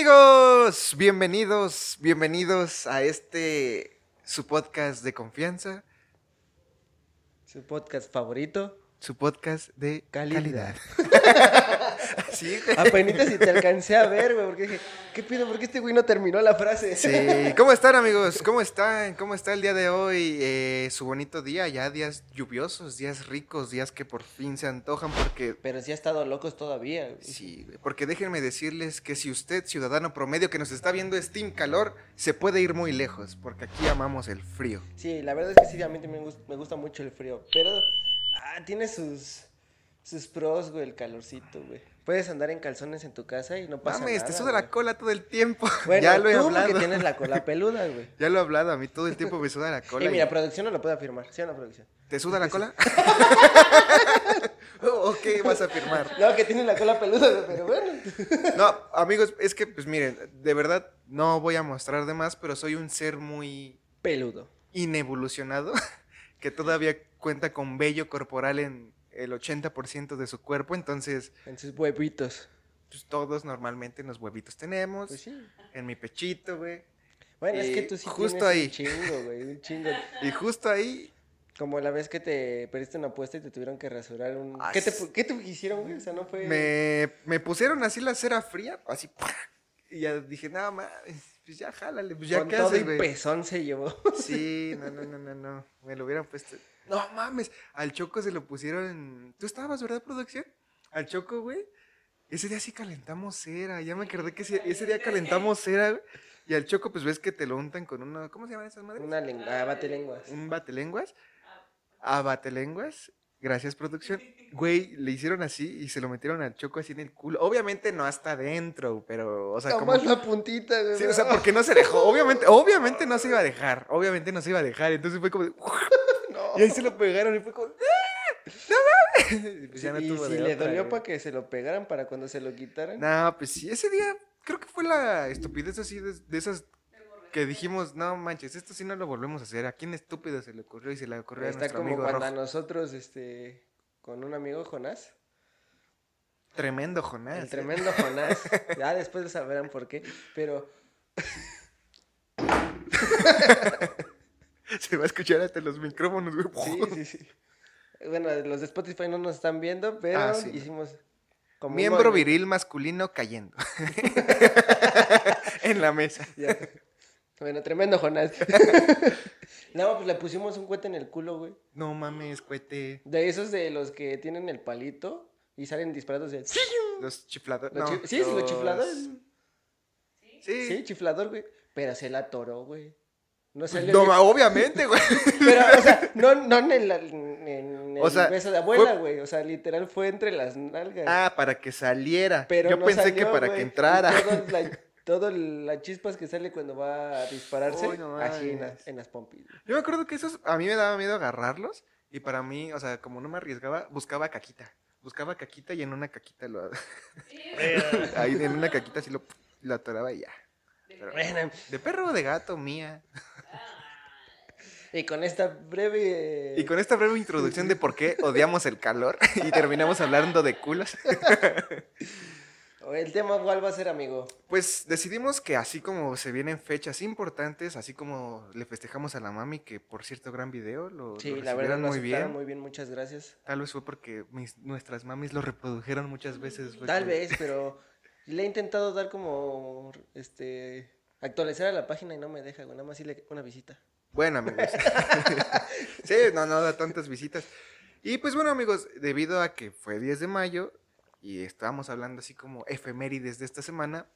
Amigos, bienvenidos, bienvenidos a este su podcast de confianza, Su podcast favorito. su podcast de calidad. Calidad. sí, güey. Apenas si te alcancé a ver, güey, porque dije, ¿qué pido? ¿Por qué este güey no terminó la frase? Sí, ¿cómo están amigos? ¿Cómo están? ¿Cómo está el día de hoy? Eh, su bonito día, ya días lluviosos, días ricos, días que por fin se antojan porque... Pero sí ha estado locos todavía, güey. Sí, güey, porque déjenme decirles que si usted, ciudadano promedio que nos está viendo es Team Calor, se puede ir muy lejos, porque aquí amamos el frío. Sí, la verdad es que sí, a mí también me gusta, me gusta mucho el frío. Pero ah, tiene sus, sus pros, güey, el calorcito, güey. Puedes andar en calzones en tu casa y no pasa Mames, nada. te suda la cola todo el tiempo. Bueno, ya lo he tú hablado. porque tienes la cola peluda, güey. Ya lo he hablado, a mí todo el tiempo me suda la cola. Y mira, producción no lo puede afirmar. ¿Sí o no, producción? ¿Te suda la cola? ¿O qué vas a afirmar? No, que tiene la cola peluda, pero bueno. No, amigos, es que, pues miren, de verdad no voy a mostrar de más, pero soy un ser muy Peludo. inevolucionado que todavía cuenta con vello corporal en el 80% de su cuerpo, entonces, En sus huevitos. pues todos normalmente en los huevitos tenemos, Pues sí. en mi pechito, güey. Bueno, es que tú sí justo ahí. un chingo, güey, un chingo. Y justo ahí, Como la vez que te perdiste una apuesta y te tuvieron que rasurar un... ¿Qué te, ¿Qué te hicieron, güey? O sea, no fue... me, me pusieron así la cera fría, así, ¡pah! y ya dije, nada más, pues ya jálale, pues ya Con todo y pezón se llevó. Sí, no, no, no, no, no. Me lo hubieran puesto. No mames, al Choco se lo pusieron. ¿Tú estabas, verdad, producción? Al Choco, güey. Ese día sí calentamos cera. Ya me acordé que ese, ese día calentamos cera, güey. Y al Choco, pues ves que te lo untan con una. ¿Cómo se llaman esas madres? Una lengua, ah, bate lenguas. Un batelenguas. A batelenguas. Gracias, producción. Güey, le hicieron así y se lo metieron al Choco así en el culo. Obviamente no hasta adentro, pero, o sea, como. La puntita, güey. Sí, o sea, porque no se dejó. Obviamente, obviamente no se iba a dejar. Obviamente no se iba a dejar. Entonces fue como. de-. Y ahí se lo pegaron y fue como. ¡Ah! ¡No mames! Y pues ya no y tuvo si de le otra, dolió güey. para que se lo pegaran para cuando se lo quitaran. No, pues sí, ese día creo que fue la estupidez así de, de esas que dijimos, no manches, esto sí no lo volvemos a hacer. ¿A quién estúpido se le ocurrió y se le ocurrió a Está nuestro como amigo cuando rojo? a nosotros, este, con un amigo Jonás, Tremendo Jonás. el tremendo Jonás, ya después sabrán por qué, pero Se va a escuchar hasta los micrófonos, güey. sí, sí, sí. Bueno, los de Spotify no nos están viendo, pero Ah, sí. hicimos como Miembro viril masculino cayendo. en la mesa. Ya. Bueno, tremendo Jonás. no, pues le pusimos un cohete en el culo, güey. No mames, cuete. De esos de los que tienen el palito y salen disparados de... Los chifladores. Los no, chi- sí, sí, los chifladores. Sí. Sí, chiflador, güey. Pero se la atoró, güey. No salió No, obviamente, güey. Pero, o sea, no, no en el, en el O sea, beso de abuela, fue- güey. O sea, literal fue entre las nalgas. Ah, para que saliera. pero Yo no pensé salió, que para güey. que entrara. Y Todo, la, todo las chispas que sale cuando va a dispararse, Uy, no así en, las- en las pompis. Yo me acuerdo que esos, a mí me daba miedo agarrarlos. Y para mí, o sea, como no me arriesgaba, buscaba caquita. Buscaba caquita y en una caquita lo. Ahí en una caquita sí lo, lo atoraba y ya. Pero- Bueno, ¿De perro o de gato, mía? y con esta breve... Y con esta breve introducción de por qué odiamos el calor y terminamos hablando de culos, El tema, ¿cuál va a ser, amigo? pues decidimos que así como se vienen fechas importantes, así como le festejamos a la mami, que por cierto, gran video, lo, Sí, lo la verdad muy bien. muy bien, muchas gracias. Tal vez fue porque mis- nuestras mamis lo reprodujeron muchas veces. Tal vez, pero le he intentado dar como, este, actualizar a la página y no me deja, güey. Nada más le una visita. Bueno, amigos. sí, no, no da tantas visitas. Y pues bueno, amigos, debido a que fue 10 de mayo y estábamos hablando así como efemérides de esta semana,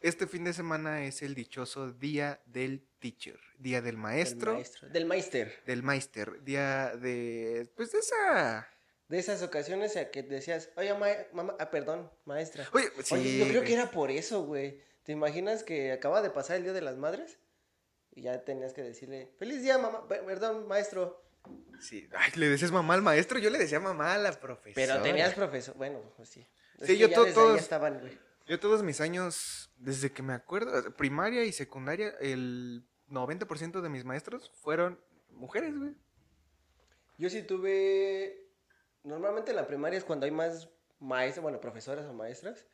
este fin de semana es el dichoso Día del Teacher, Día del Maestro, Del maestro. Del meister. del Meister, Día de, pues de esa... De esas ocasiones a que decías, oye, ma- mamá, ah, perdón, maestra. Oye, sí, Oye, yo creo que era por eso, güey. ¿Te imaginas que acaba de pasar el Día de las Madres? Y ya tenías que decirle, feliz día, mamá, pe- perdón, maestro. Sí, ay, le decías mamá al maestro, yo le decía mamá a la profesora. Pero tenías profesor, bueno, pues sí. Es Sí, yo to- todos- estaban, güey. Yo todos mis años, desde que me acuerdo, primaria y secundaria, el 90% de mis maestros fueron mujeres, güey. Yo sí tuve. Normalmente en la primaria es cuando hay más maestras, bueno, profesoras o maestras.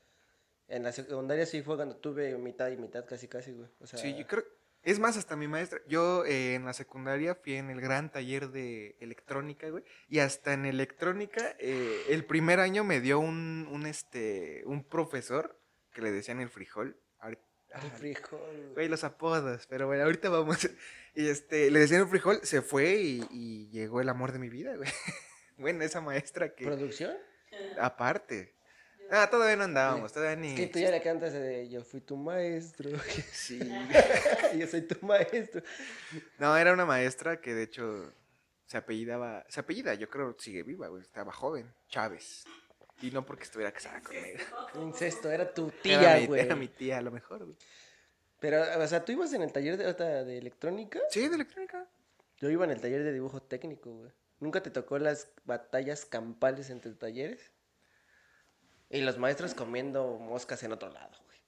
En la secundaria sí fue cuando tuve mitad y mitad, casi, casi, güey. O sea, Sí, yo creo. Es más, hasta mi maestra. Yo eh, en la secundaria fui en el gran taller de electrónica, güey. Y hasta en electrónica, eh, el primer año me dio un, un, este, un profesor que le decían el frijol. Ahorita- el frijol, güey. Güey, los apodos, pero bueno, ahorita vamos. Y este, le decían el frijol, se fue y, y llegó el amor de mi vida, güey. Bueno, esa maestra que. ¿Producción? Aparte. Ah, todavía no andábamos, todavía ni. Es que tú ya le cantas de yo fui tu maestro. Sí. yo soy tu maestro. No, era una maestra que de hecho se apellidaba. Se apellida, yo creo sigue viva, güey. Estaba joven, Chávez. Y no porque estuviera casada conmigo. Incesto, era tu tía, mi- güey. Era mi tía, a lo mejor, güey. Pero, o sea, ¿tú ibas en el taller de, de electrónica? Sí, de electrónica. Yo iba en el taller de dibujo técnico, güey. ¿Nunca te tocó las batallas campales entre talleres? Y los maestros comiendo moscas en otro lado, güey.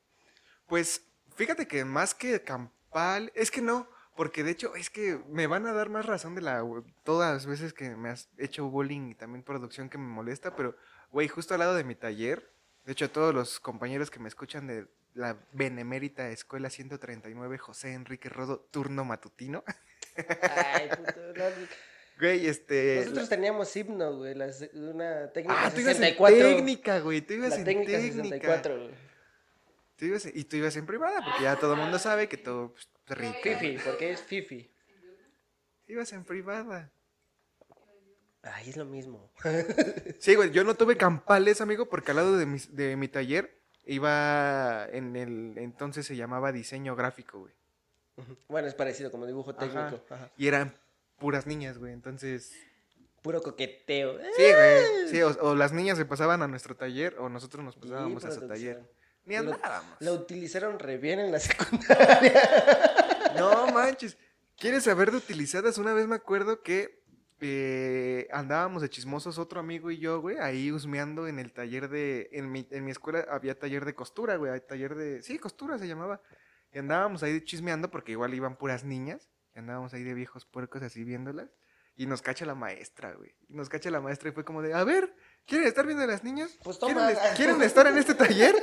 Pues fíjate que más que campal, es que no, porque de hecho es que me van a dar más razón de la todas las veces que me has hecho bullying y también producción que me molesta, pero güey, justo al lado de mi taller, de hecho todos los compañeros que me escuchan de la benemérita Escuela 139 José Enrique Rodo turno matutino, Ay, puto. no, güey, este Nosotros teníamos himno, güey. la se- una técnica Ah, tú ibas en 64. técnica, güey, tú ibas La en técnica técnica. 64, güey. Tú ibas en- y tú ibas en privada, porque ya todo el mundo sabe que tú pues, rico. Fifi, porque es Fifi. Ibas en privada. Ay, es lo mismo. Sí, güey, yo no tuve campales, amigo, porque al lado de mi, de mi taller iba en el entonces se llamaba diseño gráfico, güey. Bueno, es parecido como dibujo técnico. Ajá. Ajá. Y eran puras niñas, güey. Entonces, Puro coqueteo. sí, güey. Sí, o, o las niñas se pasaban a nuestro taller o nosotros nos Sí, pasábamos a su taller. Ni Lo- andábamos. La utilizaron re bien en la secundaria. No manches. ¿Quieres saber de utilizadas? Una vez me acuerdo que eh, andábamos de chismosos otro amigo y yo, güey, ahí husmeando en el taller de... En mi, en mi escuela había taller de costura, güey, taller de... Sí, costura se llamaba. Y andábamos ahí chismeando porque igual iban puras niñas. Andábamos ahí de viejos puercos así viéndolas. Y nos cacha la maestra, güey. Y nos cacha la maestra y fue como de, a ver, ¿quieren estar viendo a las niñas? Pues ¿Quieren, toma. es- ¿Quieren estar en este taller?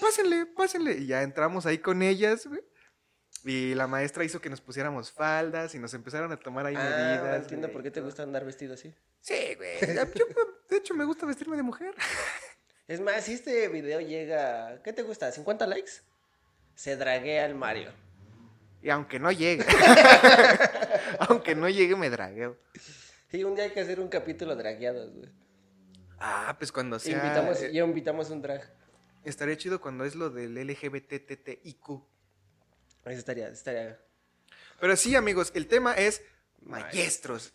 Pásenle, pásenle. Y ya entramos ahí con ellas, güey. Y la maestra hizo que nos pusiéramos faldas y nos empezaron a tomar ahí Ah, medidas. entiendo güey, por qué te gusta andar vestido así. Sí, güey. Yo, de hecho, me gusta vestirme de mujer. Es más, si este video llega, ¿qué te gusta? ¿50 likes? Se draguea al Mario. Y aunque no llegue. aunque no llegue, me dragueo. Sí, un día hay que hacer un capítulo dragueados, güey. Ah, pues cuando sea. invitamos, eh, ya invitamos un drag. estaría chido cuando es lo del LGBTTIQ. Eso estaría, estaría. Pero sí, amigos, el tema es maestros.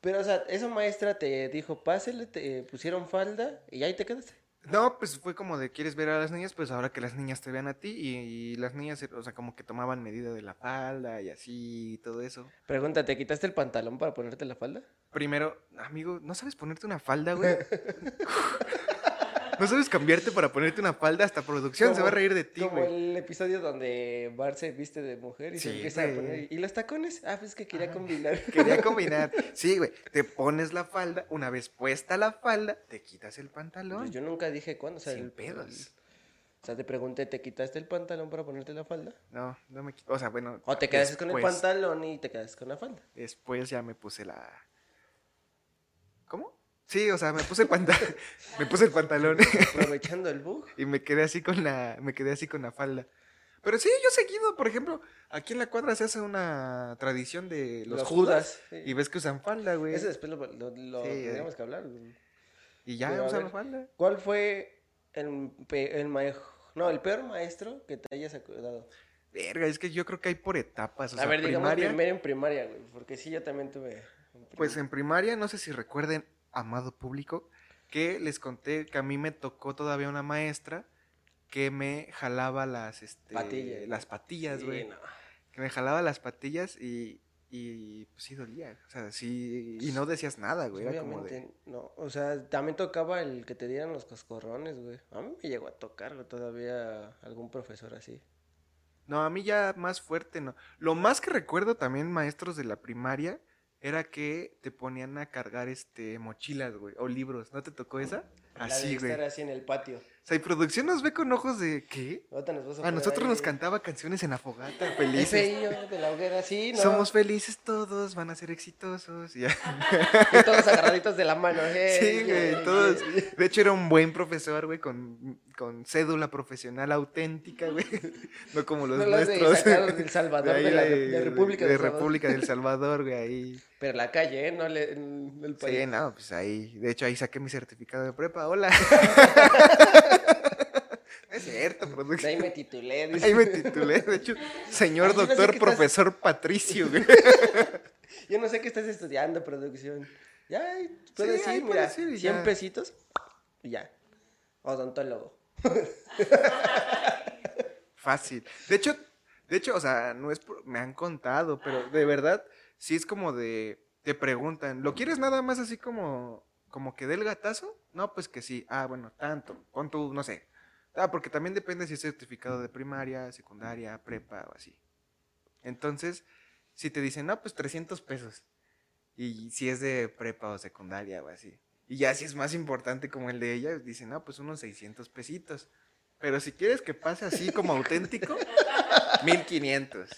Pero, o sea, esa maestra te dijo, pásele, te pusieron falda y ahí te quedaste. No, pues fue como de quieres ver a las niñas, pues ahora que las niñas te vean a ti y, y las niñas, o sea, como que tomaban medida de la falda y así y todo eso. Pregunta, ¿te quitaste el pantalón para ponerte la falda? Primero, amigo, ¿no sabes ponerte una falda, güey? ¿No sabes cambiarte para ponerte una falda? Hasta producción se va a reír de ti, Como el episodio donde Bart se viste de mujer y se empieza a poner. ¿Y los tacones? Ah, pues que quería combinar. Quería combinar. Sí, güey. Te pones la falda, una vez puesta la falda, te quitas el pantalón. Pues yo nunca dije cuándo. O sea, Sin el- pedos. o sea, te pregunté, ¿te quitaste el pantalón para ponerte la falda? No, no me quito. O sea, bueno. O te quedaste con el pantalón y te quedaste con la falda. Después ya me puse la. ¿Cómo? Sí, o sea, me puse el pantalón. me puse el pantalón Aprovechando el bug. y me quedé así con la. Me quedé así con la falda. Pero sí, yo seguido, por ejemplo, aquí en la cuadra se hace una tradición de los, Los judas. Judas, sí. Y ves que usan falda, güey. Eso después lo, lo, lo Sí, eh. que hablar. güey. Y ya Pero, usan ver, falda. ¿Cuál fue el, pe- el mae- no, el peor maestro que te hayas acordado? Verga, es que yo creo que hay por etapas. O a sea, ver, digamos primaria. primero en primaria, güey. Porque sí, yo también tuve. en Pues en primaria, no sé si recuerden, amado público, que les conté que a mí me tocó todavía una maestra que me jalaba las, este, Patillas. las patillas, Sí, güey. no. Que me jalaba las patillas y, y pues sí dolía. O sea, sí, y no decías nada, güey. Era como de... No. O sea, también tocaba el que te dieran los coscorrones, güey. A mí me llegó a tocar güey, todavía algún profesor así. No, a mí ya más fuerte, no. Lo más que recuerdo también, maestros de la primaria, era que te ponían a cargar, este, mochilas, güey, o libros. ¿No te tocó esa? La de Así, güey. estar así en el patio. Sea, y producción nos ve con ojos de ¿qué? Nos vas A poner nosotros ahí nos cantaba canciones en la fogata, El felices. feillo de la hoguera, sí, ¿no? Somos felices todos, van a ser exitosos. y ya. Y todos agarraditos de la mano. eh, Sí, eh, güey, eh, todos. eh. De hecho, era un buen profesor, güey, con, con cédula profesional auténtica, güey. No como los No los de nuestros. del Salvador, ahí de la de- de República de del Salvador. República del Salvador, güey, ahí. Pero la calle, ¿eh? No le, el país. Sí, no, pues ahí. De hecho, ahí saqué mi certificado de prepa. Hola. Es cierto, producción. ahí me titulé. dice. Ahí me titulé, de hecho, señor Ay, yo no sé doctor estás- profesor Patricio, güey. Yo no sé qué estás estudiando, producción. Ya, puedes Sí, ahí ir, puedes mira, ir y 100 ya. pesitos y ya. Odontólogo. Fácil. De hecho, de hecho, o sea, no es por- me han contado, pero de verdad sí es como de te preguntan, ¿lo quieres nada más así como como que dé el gatazo? No, pues que sí. Ah, bueno, tanto. Con tu, no sé. Ah, porque también depende si es certificado de primaria, secundaria, prepa o así. Entonces, si te dicen, "No, pues 300 pesos." Y si es de prepa o secundaria o así. Y ya si es más importante como el de ella, dicen, "No, pues unos 600 pesitos." Pero si quieres que pase así como auténtico, 1500.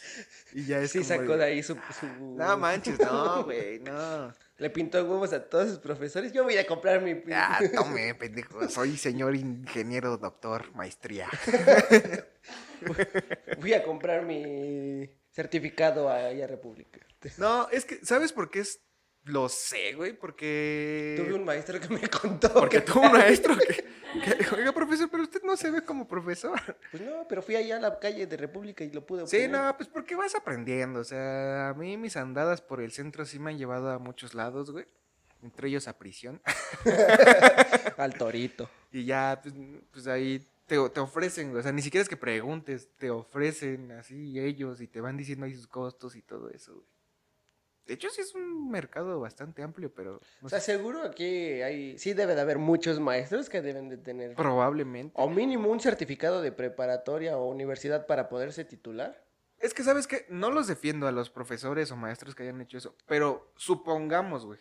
Y ya es Sí, como sacó de ahí su... su- No manches, no, güey, no. Le pintó huevos a todos sus profesores. Yo voy a comprar mi... Ah, tome, pendejo. Soy señor ingeniero, doctor, maestría. Voy a comprar mi certificado allá a República. No, es que, ¿sabes por qué es? Lo sé, güey, porque. Tuve un maestro que me contó. Porque que- tuvo un maestro que, que, Oiga, profesor, pero usted no se ve como profesor. Pues no, pero fui allá a la calle de República y lo pude Sí, no, pues porque vas aprendiendo. O sea, a mí mis andadas por el centro sí me han llevado a muchos lados, güey. Entre ellos a prisión. Al torito. Y ya, pues, pues ahí te, te ofrecen, güey. O sea, ni siquiera es que preguntes, te ofrecen así ellos y te van diciendo ahí sus costos y todo eso, güey. De hecho, sí es un mercado bastante amplio, pero no O sea, sé, seguro aquí hay... Sí debe de haber muchos maestros que deben de tener... probablemente. O mínimo un certificado de preparatoria o universidad para poderse titular. Es que, ¿sabes qué? No los defiendo a los profesores o maestros que hayan hecho eso, pero supongamos, güey,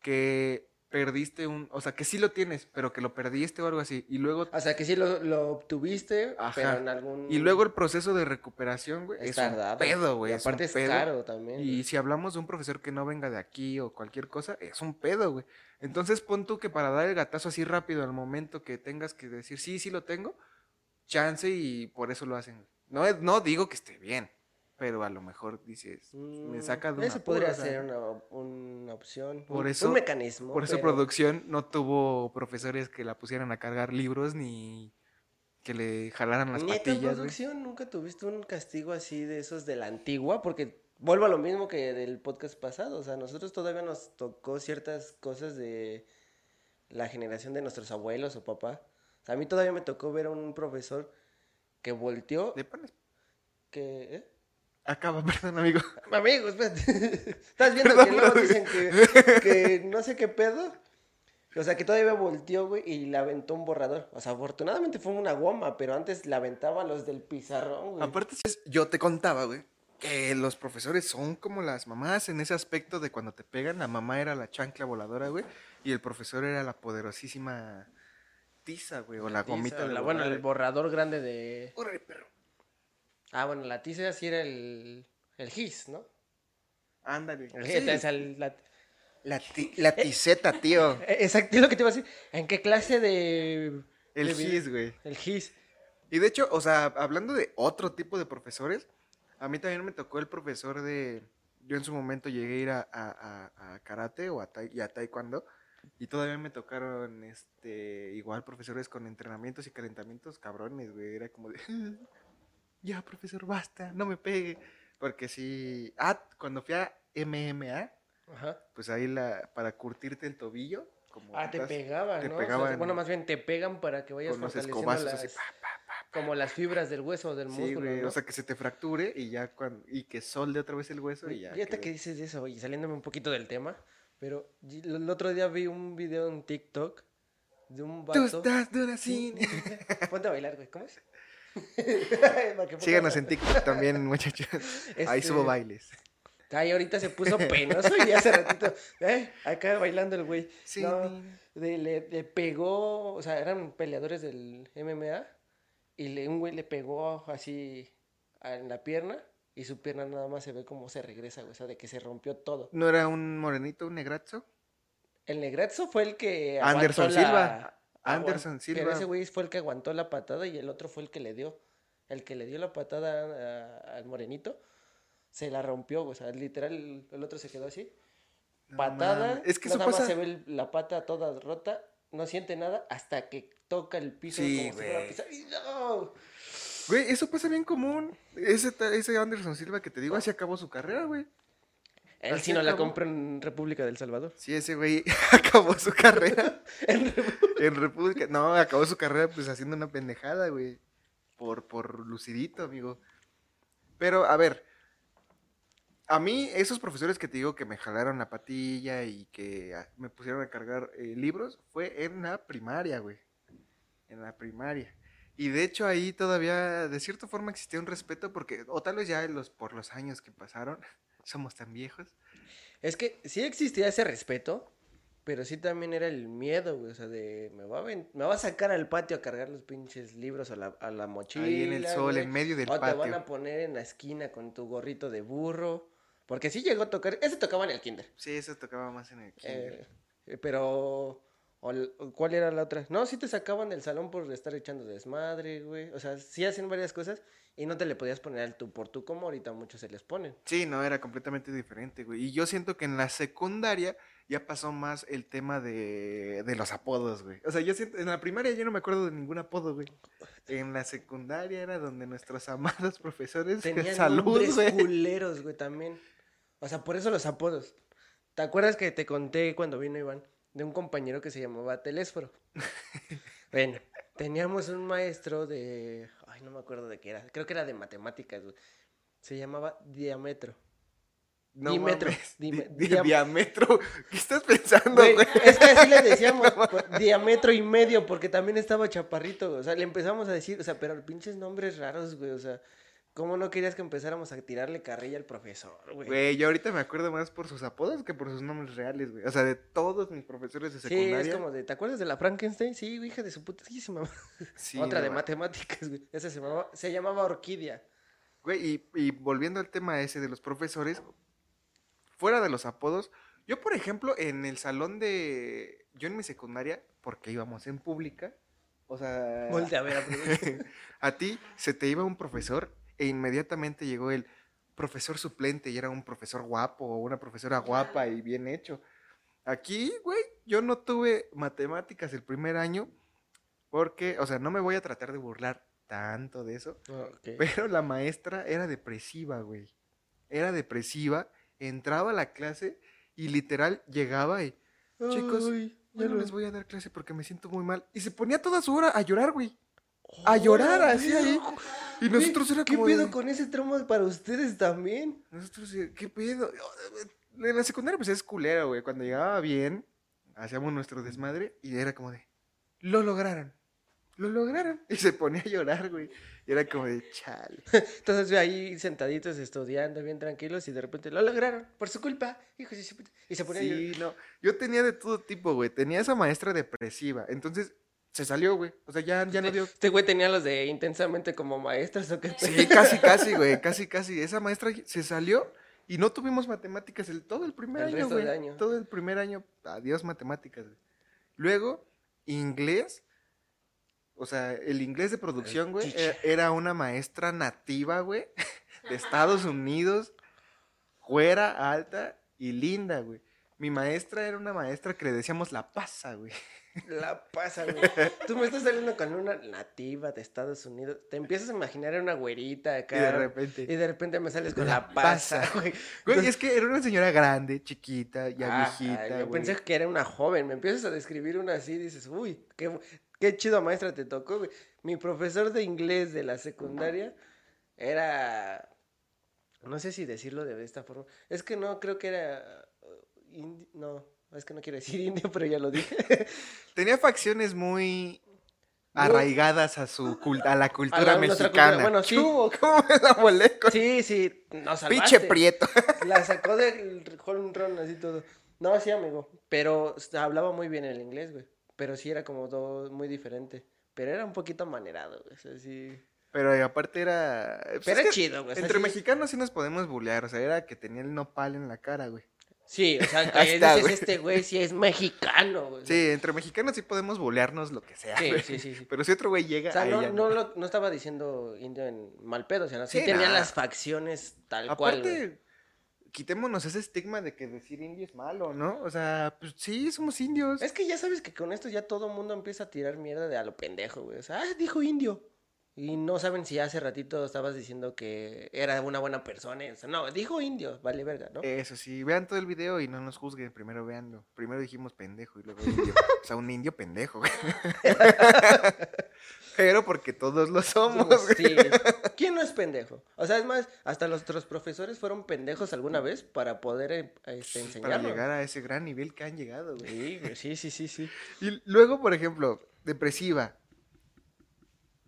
que perdiste un... O sea, que sí lo tienes, pero que lo perdiste o algo así, y luego... O sea, que sí lo, lo obtuviste, Ajá. pero en algún... Y luego el proceso de recuperación, güey, Es es, un pedo, güey. Y es un aparte es pedo. caro también. Y güey. si hablamos de un profesor que no venga de aquí o cualquier cosa, es un pedo, güey. Entonces pon tú que para dar el gatazo así rápido al momento que tengas que decir, sí, sí lo tengo, chance y por eso lo hacen. No, no digo que esté bien, pero a lo mejor dices, me Mm, saca de una Eso podría ser una, una opción. Por un, eso- un mecanismo. Por eso pero- producción no tuvo profesores que la pusieran a cargar libros ni que le jalaran las Neta, patillas, güey. producción, nunca tuviste un castigo así de esos de la antigua, porque vuelvo a lo mismo que del podcast pasado, o sea, nosotros todavía nos tocó ciertas cosas de la generación de nuestros abuelos o papá. O sea, a mí todavía me tocó ver a un profesor que volteó, De panes. que... ¿eh? Acaba, perdón, amigo. Amigo, espérate. Estás viendo Perdón, que luego dicen que, que no sé qué pedo. O sea, que todavía volteó, güey, y le aventó un borrador. O sea, afortunadamente fue una goma, pero antes le aventaba los del pizarrón, güey. Aparte, yo te contaba, güey, que los profesores son como las mamás en ese aspecto de cuando te pegan. La mamá era la chancla voladora, güey, y el profesor era la poderosísima tiza, güey, o la Tiza, gomita de la- bueno, el borrador grande de... Órale, perro. Ah, bueno, la tiza sí era el, el gis, ¿no? Ándale. El Sí, el- la- la, ti- la tiseta, tío. Eh, Exacto, es lo que te iba a decir. ¿En qué clase de... El de gis, güey. El gis. Y de hecho, o sea, hablando de otro tipo de profesores, a mí también me tocó el profesor de... Yo en su momento llegué a ir a, a- a- a karate o a, tai- y a taekwondo y todavía me tocaron este igual profesores con entrenamientos y calentamientos cabrones, güey. Era como de... Ya, profesor, basta, no me pegue. Porque sí... Ah, cuando fui a MMA, Ajá. pues ahí la para curtirte el tobillo. Como Ah, te estás pegaban, te ¿no? O sea, pegaban bueno, más bien te pegan para que vayas con fortaleciendo las, así, pa, pa, pa, como las fibras del hueso o del Sí, músculo, güey, ¿no? o sea, que se te fracture y ya cuando, y que solde otra vez el hueso y ya. Fíjate que dices eso, y saliéndome un poquito del tema, pero el otro día vi un video en TikTok de un Tú vato. estás dura sin. Ponte a bailar, güey, ¿cómo es? Síganos en TikTok también, muchachos. Ahí Este- subo bailes. Ay, ahorita se puso penoso y hace ratito, eh, acá bailando el güey. Sí, No, de- le, le pegó, o sea, eran peleadores del MMA y le, un güey le pegó así en la pierna y su pierna nada más se ve como se regresa, güey, o sea, de que se rompió todo. ¿No era un morenito, un negrazo? El Negrazzo fue el que Anderson la- Silva. Anderson Pero Silva. ese güey fue el que aguantó la patada y el otro fue el que le dio. El que le dio la patada a- al morenito se la rompió, o sea, literal el, otro se quedó así. Patada. Es que eso nada más pasa. se ve el- la pata toda rota, no siente nada hasta que toca el piso Sí, como si fuera a güey. ¡Y no! Güey, eso pasa bien común. Ese, ese Anderson Silva que te digo, así acabó su carrera, güey. Él sí no la compró en República del Salvador. Sí, ese güey acabó su carrera En Repu- en República. No, acabó su carrera pues haciendo una pendejada, güey. Por, por lucidito, amigo. Pero, a ver. A mí, esos profesores que te digo que me jalaron la patilla y que ah, me pusieron a cargar eh, libros, fue en la primaria, güey. En la primaria. Y de hecho ahí todavía, de cierta forma, existía un respeto porque, o tal vez ya los, por los años que pasaron, somos tan viejos. Es que sí existía ese respeto, pero sí también era el miedo, güey. O sea, de me va a, ven- me va a sacar al patio a cargar los pinches libros a la, a la mochila. Ahí en el sol, güey. en medio del o te van patio. a poner en la esquina con tu gorrito de burro. Porque sí llegó a tocar. Ese tocaba en el kinder. Sí, eso tocaba más en el kinder. Eh, pero. O ¿Cuál era la otra? No, sí te sacaban del salón por estar echando desmadre, güey. O sea, sí hacen varias cosas y no te le podías poner al tú por tú como ahorita muchos se les ponen. Sí, no, era completamente diferente, güey. Y yo siento que en la secundaria ya pasó más el tema de, de los apodos, güey. O sea, yo siento, en la primaria yo no me acuerdo de ningún apodo, güey. En la secundaria era donde nuestros amados profesores Tenían salud, güey. culeros, güey, también. O sea, por eso los apodos. ¿Te acuerdas que te conté cuando vino Iván de un compañero que se llamaba Telésforo? bueno, teníamos un maestro de... Ay, no me acuerdo de qué era. Creo que era de matemáticas, güey. Se llamaba Diametro. No Dimetro, mames, dime- di- di- diam- diametro. ¿Qué estás pensando, Güey, es que así le decíamos, pues, diametro y medio, porque también estaba chaparrito, güey. O sea, le empezamos a decir, o sea, pero pinches nombres raros, güey. O sea, ¿cómo no querías que empezáramos a tirarle carrilla al profesor, güey? Güey, yo ahorita me acuerdo más por sus apodos que por sus nombres reales, güey. O sea, de todos mis profesores de Sí, secundaria. es como de, ¿te acuerdas de la Frankenstein? Sí, güey, hija de su puta, sí. Sí, Otra no de ma- matemáticas, güey. Esa se llamaba, se llamaba Orquídea. Güey, y, y volviendo al tema ese de los profesores, fuera de los apodos, yo por ejemplo en el salón de, yo en mi secundaria, porque íbamos en pública, o sea, Volte a ver, aprovecha. a ti se te iba un profesor e inmediatamente llegó el profesor suplente y era un profesor guapo o una profesora guapa y bien hecho. Aquí, güey, yo no tuve matemáticas el primer año porque, o sea, no me voy a tratar de burlar tanto de eso, Ok. pero la maestra era depresiva, güey. Era depresiva, entraba a la clase y literal llegaba y, chicos, Ay, ya no les voy a dar clase porque me siento muy mal. Y se ponía toda su hora a llorar, güey. A llorar así ahí. Y nosotros era ¿Qué como pedo de- con ese trauma para ustedes también? Nosotros, eh, ¿qué pedo? En la secundaria pues es culera, güey. Cuando llegaba bien, hacíamos nuestro desmadre y era como de, lo lograron. Lo lograron. Y se ponía a llorar, güey. Y era como de, chale. Entonces ahí sentaditos estudiando bien tranquilos y de repente lo lograron por su culpa, puta. Y se ponía a llorar. Sí, no. Yo tenía de todo tipo, güey. Tenía esa maestra depresiva. Entonces, se salió, güey. O sea, ya, ya no dio. Este güey tenía los de intensamente como maestras o qué Sí, casi, casi, güey. Casi, casi. Esa maestra se salió y no tuvimos matemáticas el, todo el primer El año, resto güey. del año. Todo el primer año. Adiós matemáticas, güey. Luego, inglés. O sea, el inglés de producción, güey, e- era una maestra nativa, güey, de Estados Unidos, güera, alta y linda, güey. Mi maestra era una maestra que le decíamos la pasa, güey. La pasa, güey. Tú me estás saliendo con una nativa de Estados Unidos. Te empiezas a imaginar una güerita acá. Y de repente. Y de repente me sales con La la pasa, pasa. güey. Güey, es que era una señora grande, chiquita, ya Ah, viejita, Yo güey. pensé que era una joven. Me empiezas a describir una así y dices, uy, qué, qué chido maestra te tocó, güey. Mi profesor de inglés de la secundaria era. No sé si decirlo de esta forma. Es que no, creo que era. uh, No, es que no quiero decir indio, pero ya lo dije. Tenía facciones muy arraigadas a su a la cultura la- mexicana. cultura, bueno, sí. ¿Cómo me la con Sí, sí, nos salvaste. pinche prieto? La sacó del home run así todo. No, sí, amigo. Pero hablaba muy bien el inglés, güey. Pero sí era como todo muy diferente. Pero era un poquito manerado, güey. O sea, sí. Pero aparte era. pues, Pero es que chido, güey. Entre mexicanos sí nos podemos bulear. O sea, era que tenía el nopal en la cara, güey. Sí, o sea, que dices, güey. este güey sí es mexicano, güey. Sí, entre mexicanos sí podemos bulearnos lo que sea. Sí, güey. sí, sí, sí. Pero si otro güey llega. O sea, no, no, lo- no estaba diciendo indio en mal pedo, o sea, no, sí, Sí, tenía las facciones tal cual. Aparte, quitémonos ese estigma de que decir indio es malo, ¿no? O sea, pues sí, somos indios. Es que ya sabes que con esto ya todo el mundo empieza a tirar mierda de a lo pendejo, güey. O sea, ah, dijo indio. Y no saben si hace ratito estabas diciendo que era una buena persona. O sea, no, dijo indio, vale verga, ¿no? Eso sí, vean todo el video y no nos juzguen. Primero veanlo. Primero dijimos pendejo y luego indio. o sea, un indio pendejo, güey. Pero porque todos lo somos, güey. Sí. ¿Quién no es pendejo? O sea, es más, hasta los otros profesores fueron pendejos alguna vez para poder eh, este, Para enseñarnos. llegar a ese gran nivel que han llegado, güey. Sí, sí, sí, sí, sí. Y luego, por ejemplo, depresiva.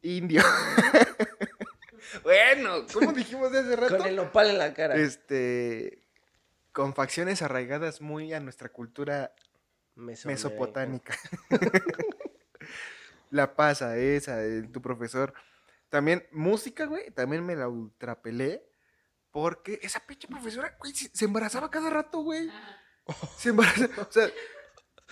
Indio. bueno, ¿cómo dijimos de hace rato? Con el nopal en la cara. Este. Con facciones arraigadas muy a nuestra cultura mesopotámica. la pasa esa, de tu profesor. También música, güey, también me la ultrapelé. Porque esa pinche profesora, güey, se embarazaba cada rato, güey. Se embarazaba. O sea,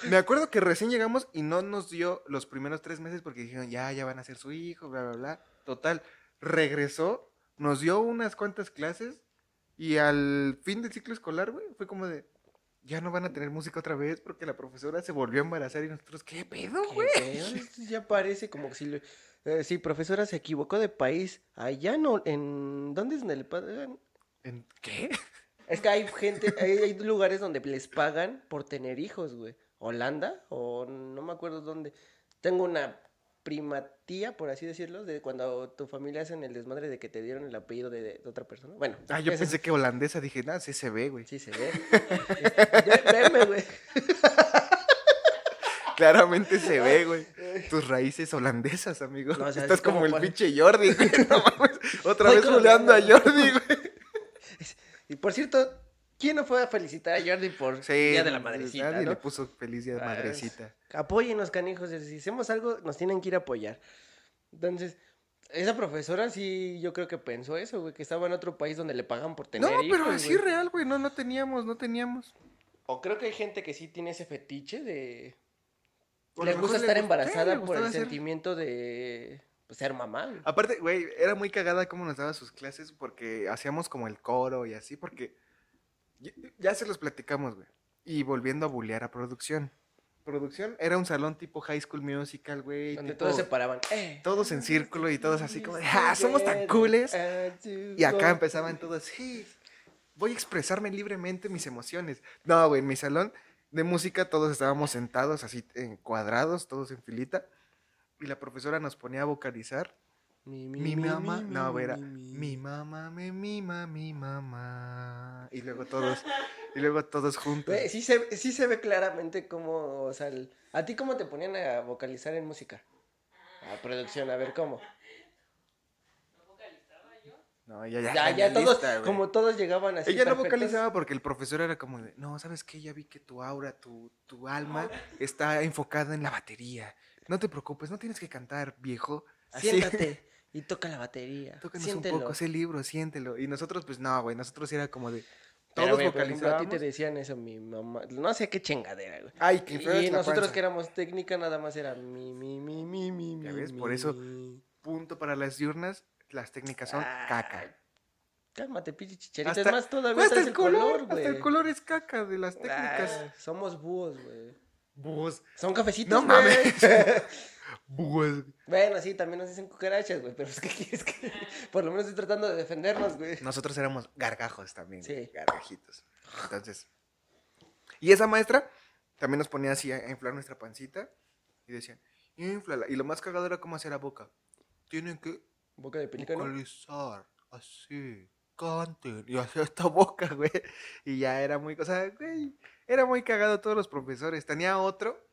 me acuerdo que recién llegamos y no nos dio los primeros tres meses porque dijeron, ya, ya van a ser su hijo, bla, bla, bla. Total, regresó, nos dio unas cuantas clases y al fin del ciclo escolar, güey, fue como de, ya no van a tener música otra vez porque la profesora se volvió a embarazar y nosotros, ¿qué pedo, güey? ya parece como si... le- eh, sí, profesora se equivocó de país. Allá no, en... ¿Dónde es le pagan? ¿En ¿Qué? Es que hay gente, hay, hay lugares donde les pagan por tener hijos, güey. Holanda o no me acuerdo dónde. Tengo una prima tía, por así decirlo, de cuando tu familia hacen el desmadre de que te dieron el apellido de, de otra persona. Bueno, Ah, yo pensé que holandesa, dije, nada, sí se ve, güey. sí se ve. Veme, güey. Claramente se ve, güey. Tus raíces holandesas, amigo. No, o sea, Estás es como como, el para- pinche Jordi, güey. No mames. Otra Soy vez buleando a. Jordi, güey. Y por cierto, ¿quién no fue a felicitar a Jordi por Sí, Día de la Madrecita, Nadie no? le puso feliz día de madrecita. Apóyenos, canijos. Si hacemos algo, nos tienen que ir a apoyar. Entonces, esa profesora sí, yo creo que pensó eso, güey, que estaba en otro país donde le pagan por tener No, hijos, pero así güey. real, güey. No, no teníamos, no teníamos. O creo que hay gente que sí tiene ese fetiche de... Por le lo gusta estar le embarazada por el sentimiento de pues, ser mamá. güey. Aparte, güey, era muy cagada cómo nos daba sus clases porque hacíamos como el coro y así, porque ya, ya se los platicamos, güey. Y volviendo a bullear a producción. Producción era un salón tipo High School Musical, güey. donde tipo- todos se paraban. "Eh, todos en círculo y todos así como de, ah, somos tan cooles. Y acá empezaban todos, sí, voy a expresarme libremente mis emociones. No, güey, en mi salón de música todos estábamos sentados así en cuadrados, todos en filita. Y la profesora nos ponía a vocalizar. Mi, Mi mamá, no, güey, era mi mamá me mima, mi mamá. Y luego todos, y luego todos juntos. Sí se, sí se ve claramente cómo, o sea, el- ¿a ti cómo te ponían a vocalizar en música? A producción, a ver cómo. No, ya, ya. Ya, en ya la todos, como todos llegaban así. Ella no perfectos. vocalizaba porque el profesor era como de, no, ¿sabes qué? Ya vi que tu aura, tu, tu alma está enfocada en la batería. No te preocupes, no tienes que cantar, viejo. Así. Siéntate y toca la batería. Tócanos Siéntelo. un poco ese libro, siéntelo. Y nosotros, pues no, güey, nosotros era como de, Pero, todos por ejemplo, a ti te vocalizábamos. decían eso, mi mamá. No sé qué chingadera, güey. Ay, que feo Y la nosotros panza. que éramos técnica, nada más era mi, mi, mi, mi, mi, Ya mi, ves, por mi, eso- mi. Punto para las diurnas, las técnicas son Ay, caca. Cálmate, pinche chicharita. Hasta- Es más, todavía hasta el color, güey. hasta el color es caca de las técnicas. Ah, somos búhos, güey. Búhos. Son cafecitos, No mames. Búhos. Bueno, sí, también nos dicen cucarachas, güey, pero es que quieres que... Por lo menos estoy tratando de defendernos, güey. Nosotros éramos gargajos también. Sí. Gargajitos. Entonces. Y esa maestra también nos ponía así a inflar nuestra pancita. Y decían, inflala. Y lo más cagado era cómo hacer la boca. Tienen que Boca de pelícano. vocalizar. Así. Canten. Y hacía esta boca, güey. Y ya era muy. O sea, güey. Era muy cagado todos los profesores. Tenía otro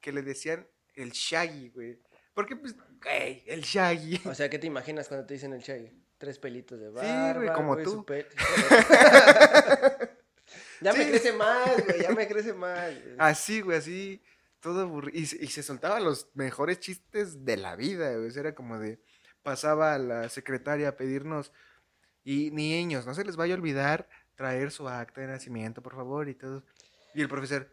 que le decían el Shaggy, güey. Porque, pues, güey, el Shaggy. O sea, ¿qué te imaginas cuando te dicen el Shaggy? Tres pelitos de barba. güey, como güey, tú. ya me Sí. crece más, güey, ya me crece más. Así, güey, así. Todo aburrido. Y, se- y se soltaban los mejores chistes de la vida, güey. Era como de. Pasaba a la secretaria a pedirnos. Y niños, no se les vaya a olvidar traer su acta de nacimiento, por favor, y todo. Y el profesor,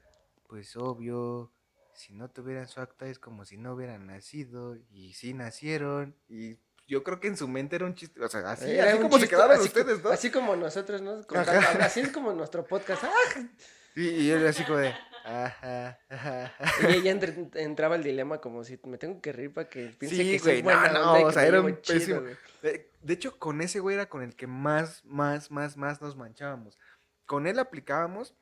pues obvio. Si no tuvieran su acta es como si no hubieran nacido. Y sí nacieron. Y yo creo que en su mente era un chiste. O sea, así, Era así como se chiste, quedaban así co- ustedes, ¿no? Así como nosotros, ¿no? Así es como nuestro podcast. ¡Ah! Y, y él así como de. Ajá, ajá. Y ella entre- entraba el dilema como si me tengo que reír para que piense Sí, que soy güey, no, buena no, onda y o sea, era un pésimo-. De, de hecho, con ese güey era con el que más, más, más, más nos manchábamos. Con él aplicábamos,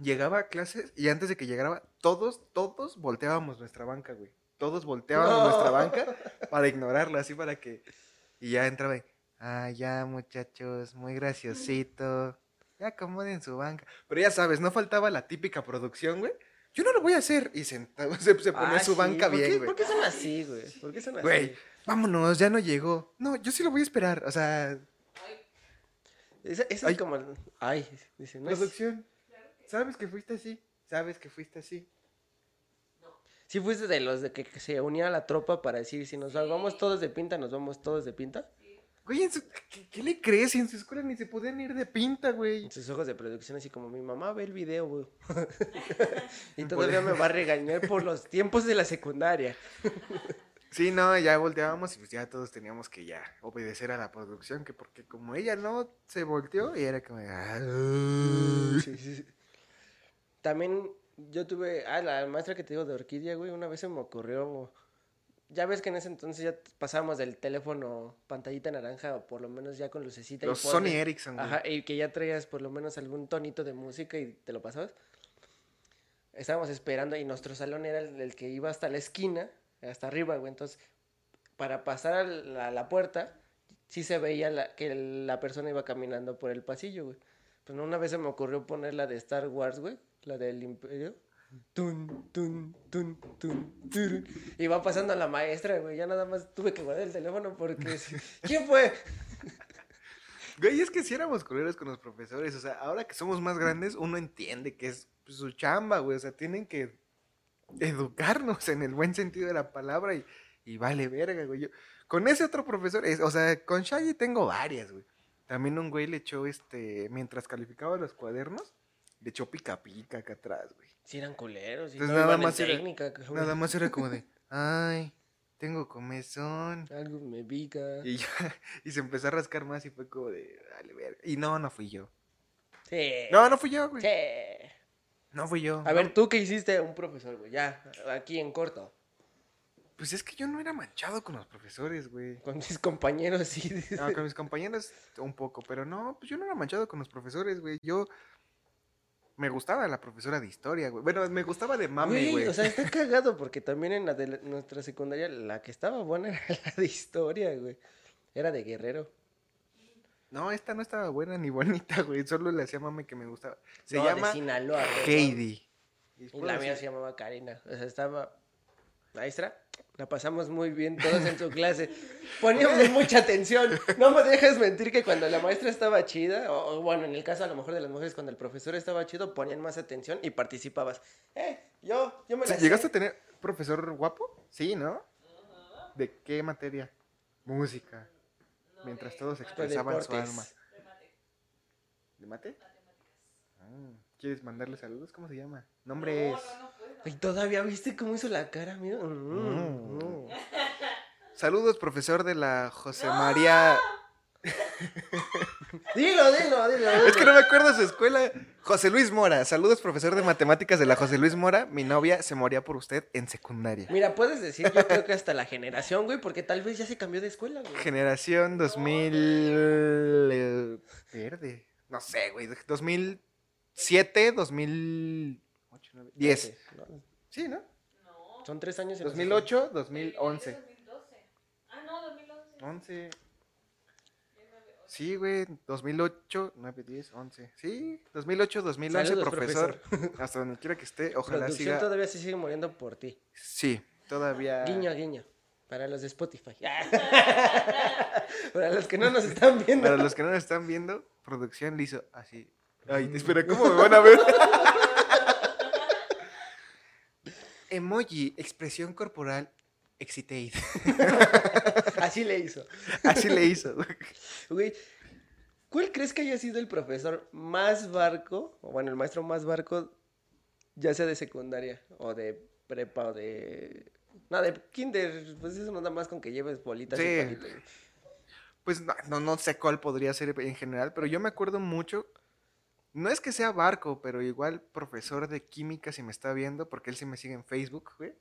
llegaba a clases y antes de que llegara, todos, todos volteábamos nuestra banca, güey. Todos volteábamos No. nuestra banca para ignorarlo, así para que... Y ya entraba y, ah, ya muchachos, muy graciosito. Ya acomoden su banca. Pero ya sabes, no faltaba la típica producción, güey. Yo no lo voy a hacer. Y sentaba, se, se ponía Ah, su sí, banca ¿por qué- bien, güey. ¿Por qué son así, güey? ¿Por qué son así? Güey, vámonos, ya no llegó. No, yo sí lo voy a esperar. O sea, Esa, esa Ay. es como... Ay, dice, no es... ¿Sabes que fuiste así? ¿Sabes que fuiste así? Sí fuiste de los de que, que se unía a la tropa para decir, si nos vamos todos de pinta, nos vamos todos de pinta. Güey, en su- ¿qué, qué le crees? En su escuela ni se podían ir de pinta, güey. En sus ojos de producción así como, mi mamá ve el video, güey. y todavía me va a regañar por los tiempos de la secundaria. Sí, no, ya volteábamos y pues ya todos teníamos que ya obedecer a la producción, que porque como ella no se volteó, y era como... "Ah". También yo tuve, ah, la maestra que te digo de orquídea, güey, una vez se me ocurrió, ya ves que en ese entonces ya pasábamos del teléfono pantallita naranja o por lo menos ya con lucecita. y Los ponle- Sony Ericsson, güey. Ajá, y que ya traías por lo menos algún tonito de música y te lo pasabas. Estábamos esperando y nuestro salón era el, el que iba hasta la esquina, hasta arriba, güey. Entonces, para pasar a la, a la puerta, sí se veía la- que la persona iba caminando por el pasillo, güey. Pues una vez se me ocurrió poner la de Star Wars, güey, la del Imperio. Tun, tun, tun, tun. Y va pasando la maestra, güey. Ya nada más tuve que guardar el teléfono porque... ¿Quién fue? Güey, es que si éramos culeros con los profesores, o sea, ahora que somos más grandes, uno entiende que es su chamba, güey, o sea, tienen que educarnos en el buen sentido de la palabra y, y vale verga, güey. Yo, con ese otro profesor, es- o sea, con Shaggy tengo varias, güey. También un güey le echó, este, mientras calificaba los cuadernos, le echó pica pica acá atrás, güey. Si eran culeros. Y Entonces no nada más era- técnica. Nada más era como de, ay, tengo comezón. Algo me pica. Y, ya, y se empezó a rascar más y fue como de, dale, verga. Y no, no fui yo. Sí. No, no fui yo, güey. Sí. No fui yo. A ver, tú qué hiciste un profesor, güey. Ya, aquí en corto. Pues es que yo no era manchado con los profesores, güey. Con mis compañeros, sí. Ah, con mis compañeros un poco, pero no, pues yo no era manchado con los profesores, güey. Yo me gustaba la profesora de historia, güey. Bueno, me gustaba de mame, Güey, o sea, está cagado porque también en la de la- nuestra secundaria la que estaba buena era la de historia, güey. Era de guerrero. No, esta no estaba buena ni bonita, güey. Solo le hacía mame que me gustaba. Se No, llama de Sinaloa. Heidi. Y la mía se llamaba Karina. O sea, estaba maestra. La pasamos muy bien todos en su clase. Poníamos mucha atención. No me dejes mentir que cuando la maestra estaba chida, o, o bueno, en el caso a lo mejor de las mujeres, cuando el profesor estaba chido, ponían más atención y participabas. Eh, yo, yo me la. ¿Llegaste a tener profesor guapo? Sí, ¿no? ¿De qué materia? Música. Mientras todos De expresaban su alma. ¿De mate? Ah, ¿Quieres mandarle saludos? ¿Cómo se llama? Nombre es... Y todavía viste cómo hizo la cara, mira. Mm. Saludos, profesor de la José María... Dilo, dilo, dilo. Es que no me acuerdo su escuela. José Luis Mora. Saludos, profesor de matemáticas de la José Luis Mora. Mi novia se moría por usted en secundaria. Mira, puedes decir, yo creo que hasta la generación, güey, porque tal vez ya se cambió de escuela, güey. Generación 2000... eh, Verde. No sé, güey. 2007, 2008, 9, 10. No, Sí, ¿no? Son tres años. en los 2008, 2011. 2012. Ah, no, 2011. 11. Sí, güey, 2008, 9, 10, 11. Sí, 2008, 2011, Saludos, profesor. Hasta donde quiera que esté, ojalá Producción siga. todavía se sigue muriendo por ti. Sí, todavía. Guiño, guiño. Para los de Spotify. Para los que no nos están viendo. Para los que no nos están viendo, producción le hizo así. Ay, espera, ¿cómo me van a ver? Emoji, expresión corporal, excited. Así le hizo. Así le hizo. Güey, ¿cuál crees que haya sido el profesor más barco, o bueno, el maestro más barco, ya sea de secundaria, o de prepa, o de... No, de kinder, pues eso no da más con que lleves bolitas Sí. y. Pues no, no, no sé cuál podría ser en general, pero yo me acuerdo mucho. No es que sea barco, pero igual profesor de química, si me está viendo, porque él sí me sigue en Facebook, güey.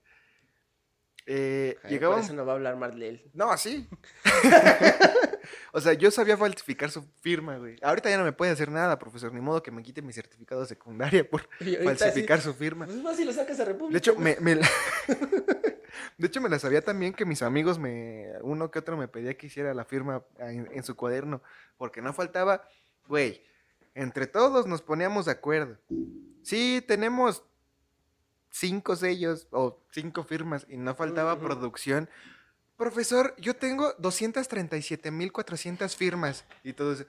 Eh, Ay, llegaba Por eso no va a hablar él. No, así. o sea, yo sabía falsificar su firma, güey. Ahorita ya no me puede hacer nada, profesor. Ni modo que me quite mi certificado de secundaria por falsificar su firma. Pues más si lo sacas a República. De hecho, me, me la... de hecho, me la sabía también que mis amigos, me uno que otro me pedía que hiciera la firma en, en su cuaderno. Porque no faltaba, güey, entre todos nos poníamos de acuerdo. Sí, tenemos cinco sellos o cinco firmas y no faltaba producción. Profesor, yo tengo 237.400 firmas. Y todos, Sí.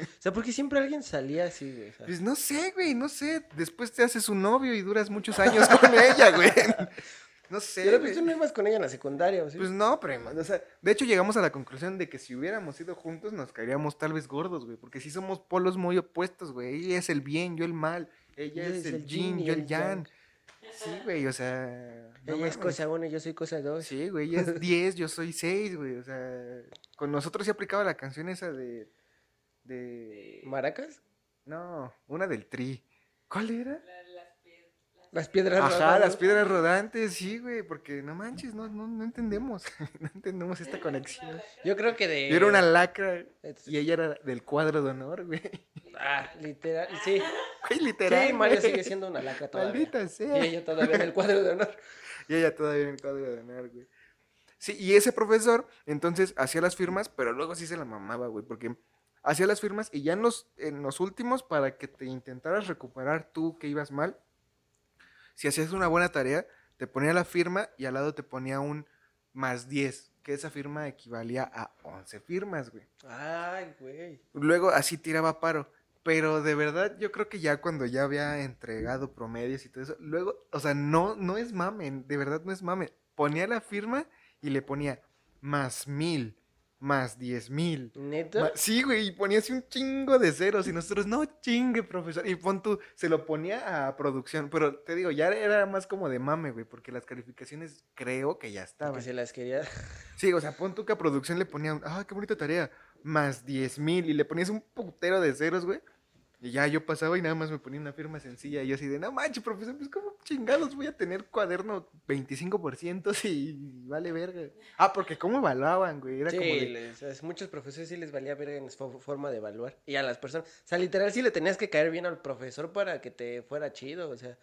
O sea, porque siempre alguien salía así, güey. o sea. pues no sé, güey, no sé. Después te haces un novio y duras muchos años con ella, güey. No sé. Pero pues tú no ibas con ella en la secundaria, ¿o sí? Pues no, prima. O sea, de hecho llegamos a la conclusión de que si hubiéramos ido juntos nos caeríamos tal vez gordos, güey. Porque si somos polos muy opuestos, güey. Ella es el bien, yo el mal. Ella es el yin, yo el yang. Sí, güey, o sea. no ella es cosa uno y yo soy cosa dos. Sí, güey, ella es 10, yo soy 6, güey. O sea, con nosotros se aplicaba la canción esa de. De. ¿Maracas? No, una del tri. ¿Cuál era? Las piedras Ajá, rodadas. las piedras rodantes, sí, güey, porque no manches, no, no, no entendemos, no entendemos esta conexión. Yo creo que de... Yo era una lacra y ella era del cuadro de honor, güey. Ah, literal, sí. Güey, literal. Sí, Mario güey. sigue siendo una laca todavía. Maldita sea. Y ella todavía en el cuadro de honor. Y ella todavía en el cuadro de honor, güey. Sí, y ese profesor, entonces, hacía las firmas, pero luego sí se la mamaba, güey, porque hacía las firmas y ya en los, en los últimos, para que te intentaras recuperar tú que ibas mal, si hacías una buena tarea, te ponía la firma y al lado te ponía un más 10, que esa firma equivalía a 11 firmas, güey. Ay, güey. Luego así tiraba paro. Pero de verdad, yo creo que ya cuando ya había entregado promedios y todo eso, luego, o sea, no, no es mame, de verdad no es mame. Ponía la firma y le ponía más mil, más diez mil. ¿Neta? Sí, güey, y ponía así un chingo de ceros y nosotros, no chingue, profesor. Y pon tú, se lo ponía a producción, pero te digo, ya era más como de mame, güey, porque las calificaciones creo que ya estaban. Que se las quería... Sí, o sea, pon tú que a producción le ponían, ah, qué bonita tarea, más 10 mil, y le ponías un putero de ceros, güey. Y ya yo pasaba y nada más me ponía una firma sencilla, y yo así de, no manches, profesor, pues cómo chingados voy a tener cuaderno 25% si vale verga. Ah, porque cómo evaluaban, güey, era sí, como de, les- o sea, muchos profesores sí les valía ver en su forma de evaluar. Y a las personas, o sea, literal sí le tenías que caer bien al profesor para que te fuera chido, o sea,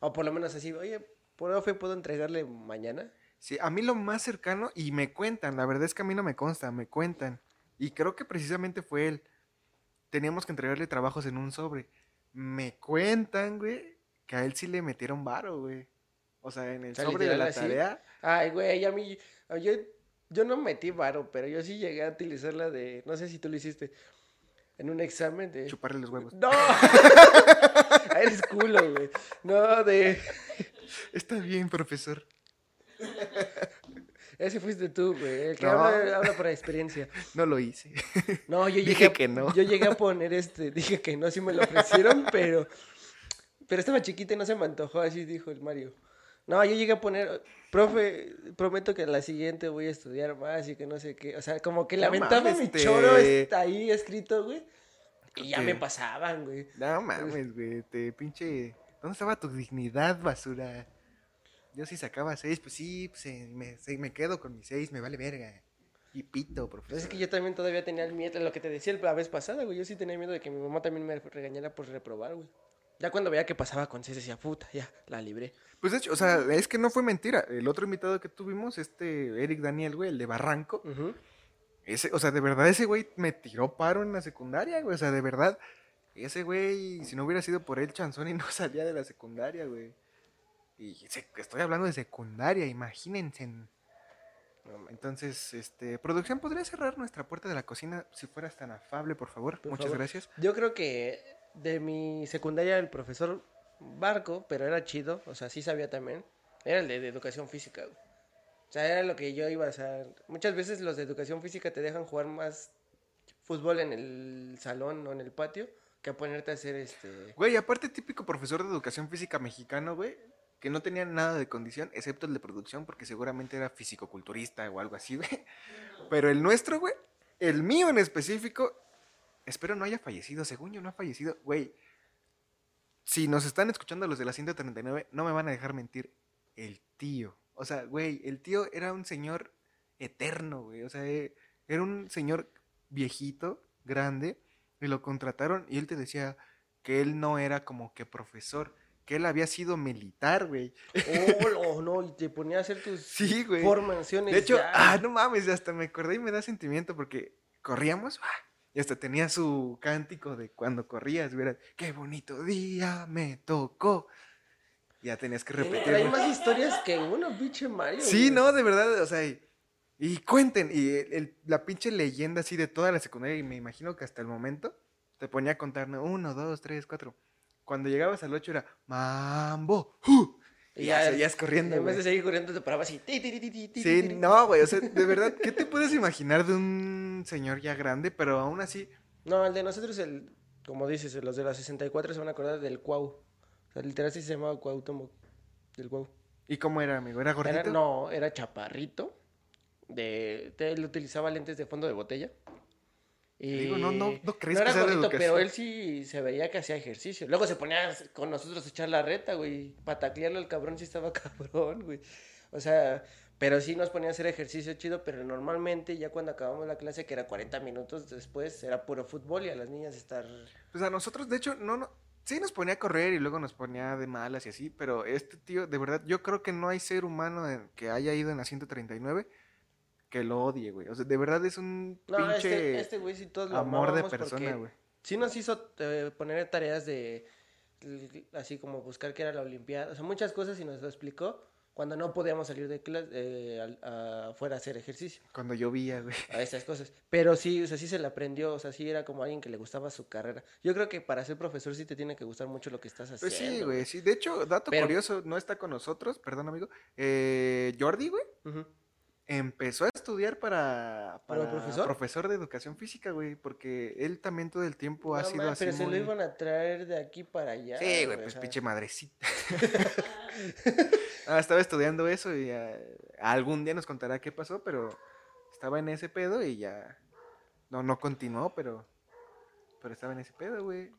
o por lo menos así, oye, profe, ¿puedo entregarle mañana? Sí, a mí lo más cercano, y me cuentan, la verdad es que a mí no me consta, me cuentan. Y creo que precisamente fue él. Teníamos que entregarle trabajos en un sobre. Me cuentan, güey, que a él sí le metieron varo, güey. O sea, en el O sea, sobre de la así. tarea. Ay, güey, a mí, yo, yo no metí varo, pero yo sí llegué a utilizar la de, no sé si tú lo hiciste, en un examen de... Chuparle los huevos. ¡No! Eres culo, güey. No, de... Está bien, profesor. Ese fuiste tú, güey. El que No. habla, habla por experiencia. No lo hice. No, yo llegué Dije a- que no. Yo llegué a poner este, dije que no, sí me lo ofrecieron, pero pero estaba chiquita y no se me antojó, así dijo el Mario. No, yo llegué a poner, profe, prometo que la siguiente voy a estudiar más y que no sé qué, o sea, como que No mi te- choro está ahí escrito, güey. Y ya me pasaban, güey. No mames, güey. Te pinche. ¿Dónde estaba tu dignidad, basura? Yo sí sacaba seis, pues sí, pues, eh, me, sí, me quedo con mis seis, me vale verga. Y pito, profesor. Pues es que yo también todavía tenía el miedo, lo que te decía la vez pasada, güey. Yo sí tenía miedo de que mi mamá también me regañara por reprobar, güey. Ya cuando veía que pasaba con seis decía, puta, ya, la libré. Pues de hecho, o sea, es que no fue mentira. El otro invitado que tuvimos, este Eric Daniel, güey, el de Barranco, Ujú. ese, o sea, de verdad ese güey me tiró paro en la secundaria, güey. O sea, de verdad, ese güey, si no hubiera sido por él, Chanzoni no salía de la secundaria, güey. Y estoy hablando de secundaria, imagínense. Entonces, este, producción, ¿podría cerrar nuestra puerta de la cocina si fueras tan afable, por favor? Por Muchas favor. gracias. Yo creo que de mi secundaria el profesor Barco, pero era chido, o sea, sí sabía también, era el de, de educación física. güey. O sea, era lo que yo iba a hacer. Muchas veces los de educación física te dejan jugar más fútbol en el salón o en el patio que a ponerte a hacer este... Güey, aparte típico profesor de educación física mexicano, güey, que no tenía nada de condición, excepto el de producción, porque seguramente era fisicoculturista o algo así, güey. Pero el nuestro, güey, el mío en específico, espero no haya fallecido, según yo no ha fallecido, güey. Si nos están escuchando los de la 139, no me van a dejar mentir, el tío. O sea, güey, el tío era un señor eterno, güey. O sea, eh, era un señor viejito, grande, y lo contrataron y él te decía que él no era como que profesor, que él había sido militar, güey. Oh, no, y te ponía a hacer tus Sí, güey. formaciones. De hecho, ya. ah, no mames, hasta me acordé y me da sentimiento porque corríamos ah, y hasta tenía su cántico de cuando corrías, güey, qué bonito día me tocó. Ya tenías que Tiene- repetirlo. Hay más historias que uno, pinche Mario. Sí, güey. no, de verdad, o sea, y, y cuenten, y el- el- la pinche leyenda así de toda la secundaria, y me imagino que hasta el momento te ponía a contar, ¿no? uno, dos, tres, cuatro. Cuando llegabas al ocho era, mambo, ¡ju! Y ya, seguías corriendo, En vez de seguir corriendo, te parabas así. Sí, no, güey, o sea, de verdad, ¿qué te puedes imaginar de un señor ya grande, pero aún así, No, el de nosotros, el, como dices, los de la 64 se van a acordar del Cuau. O sea, literal sí se llamaba Cuauhtémoc. Del Cuau. ¿y cómo era, amigo? ¿Era gordito? Era, no, era chaparrito. De, te- él utilizaba lentes de fondo de botella. Y Digo, no- no- no crees no que era sea de gordito, pero educación. él sí se veía que hacía ejercicio. Luego se ponía con nosotros a echar la reta, güey. Para taclearlo al cabrón sí estaba cabrón, güey. O sea, pero sí nos ponía a hacer ejercicio chido, pero normalmente ya cuando acabamos la clase, que era 40 minutos después, era puro fútbol y a las niñas estar... Pues a nosotros, de hecho, no, no, sí nos ponía a correr y luego nos ponía de malas y así, pero este tío, de verdad, yo creo que no hay ser humano que haya ido en la 139 que lo odie, güey. O sea, de verdad es un No, pinche este, este güey sí todos lo amor de persona, güey. Sí nos hizo eh, poner tareas de, así como buscar qué era la olimpiada, o sea, muchas cosas y nos lo explicó cuando no podíamos salir de clase, afuera a hacer ejercicio, Cuando llovía, güey. a esas cosas. Pero sí, o sea, sí se la aprendió, o sea, sí era como alguien que le gustaba su carrera. Yo creo que para ser profesor sí te tiene que gustar mucho lo que estás haciendo. Pues sí, güey, sí. De hecho, dato Pero- curioso, no está con nosotros, perdón, amigo. Eh, Jordi, güey, Ujú. Empezó a estudiar para, ¿Para para profesor? de educación física, güey, porque él también todo el tiempo ha sido man, así pero se muy- lo iban a traer de aquí para allá. Sí, güey, pues pinche madrecita. Ah, estaba estudiando eso y ah, algún día nos contará qué pasó, pero estaba en ese pedo y ya. No, no continuó, pero. Pero estaba en ese pedo, güey.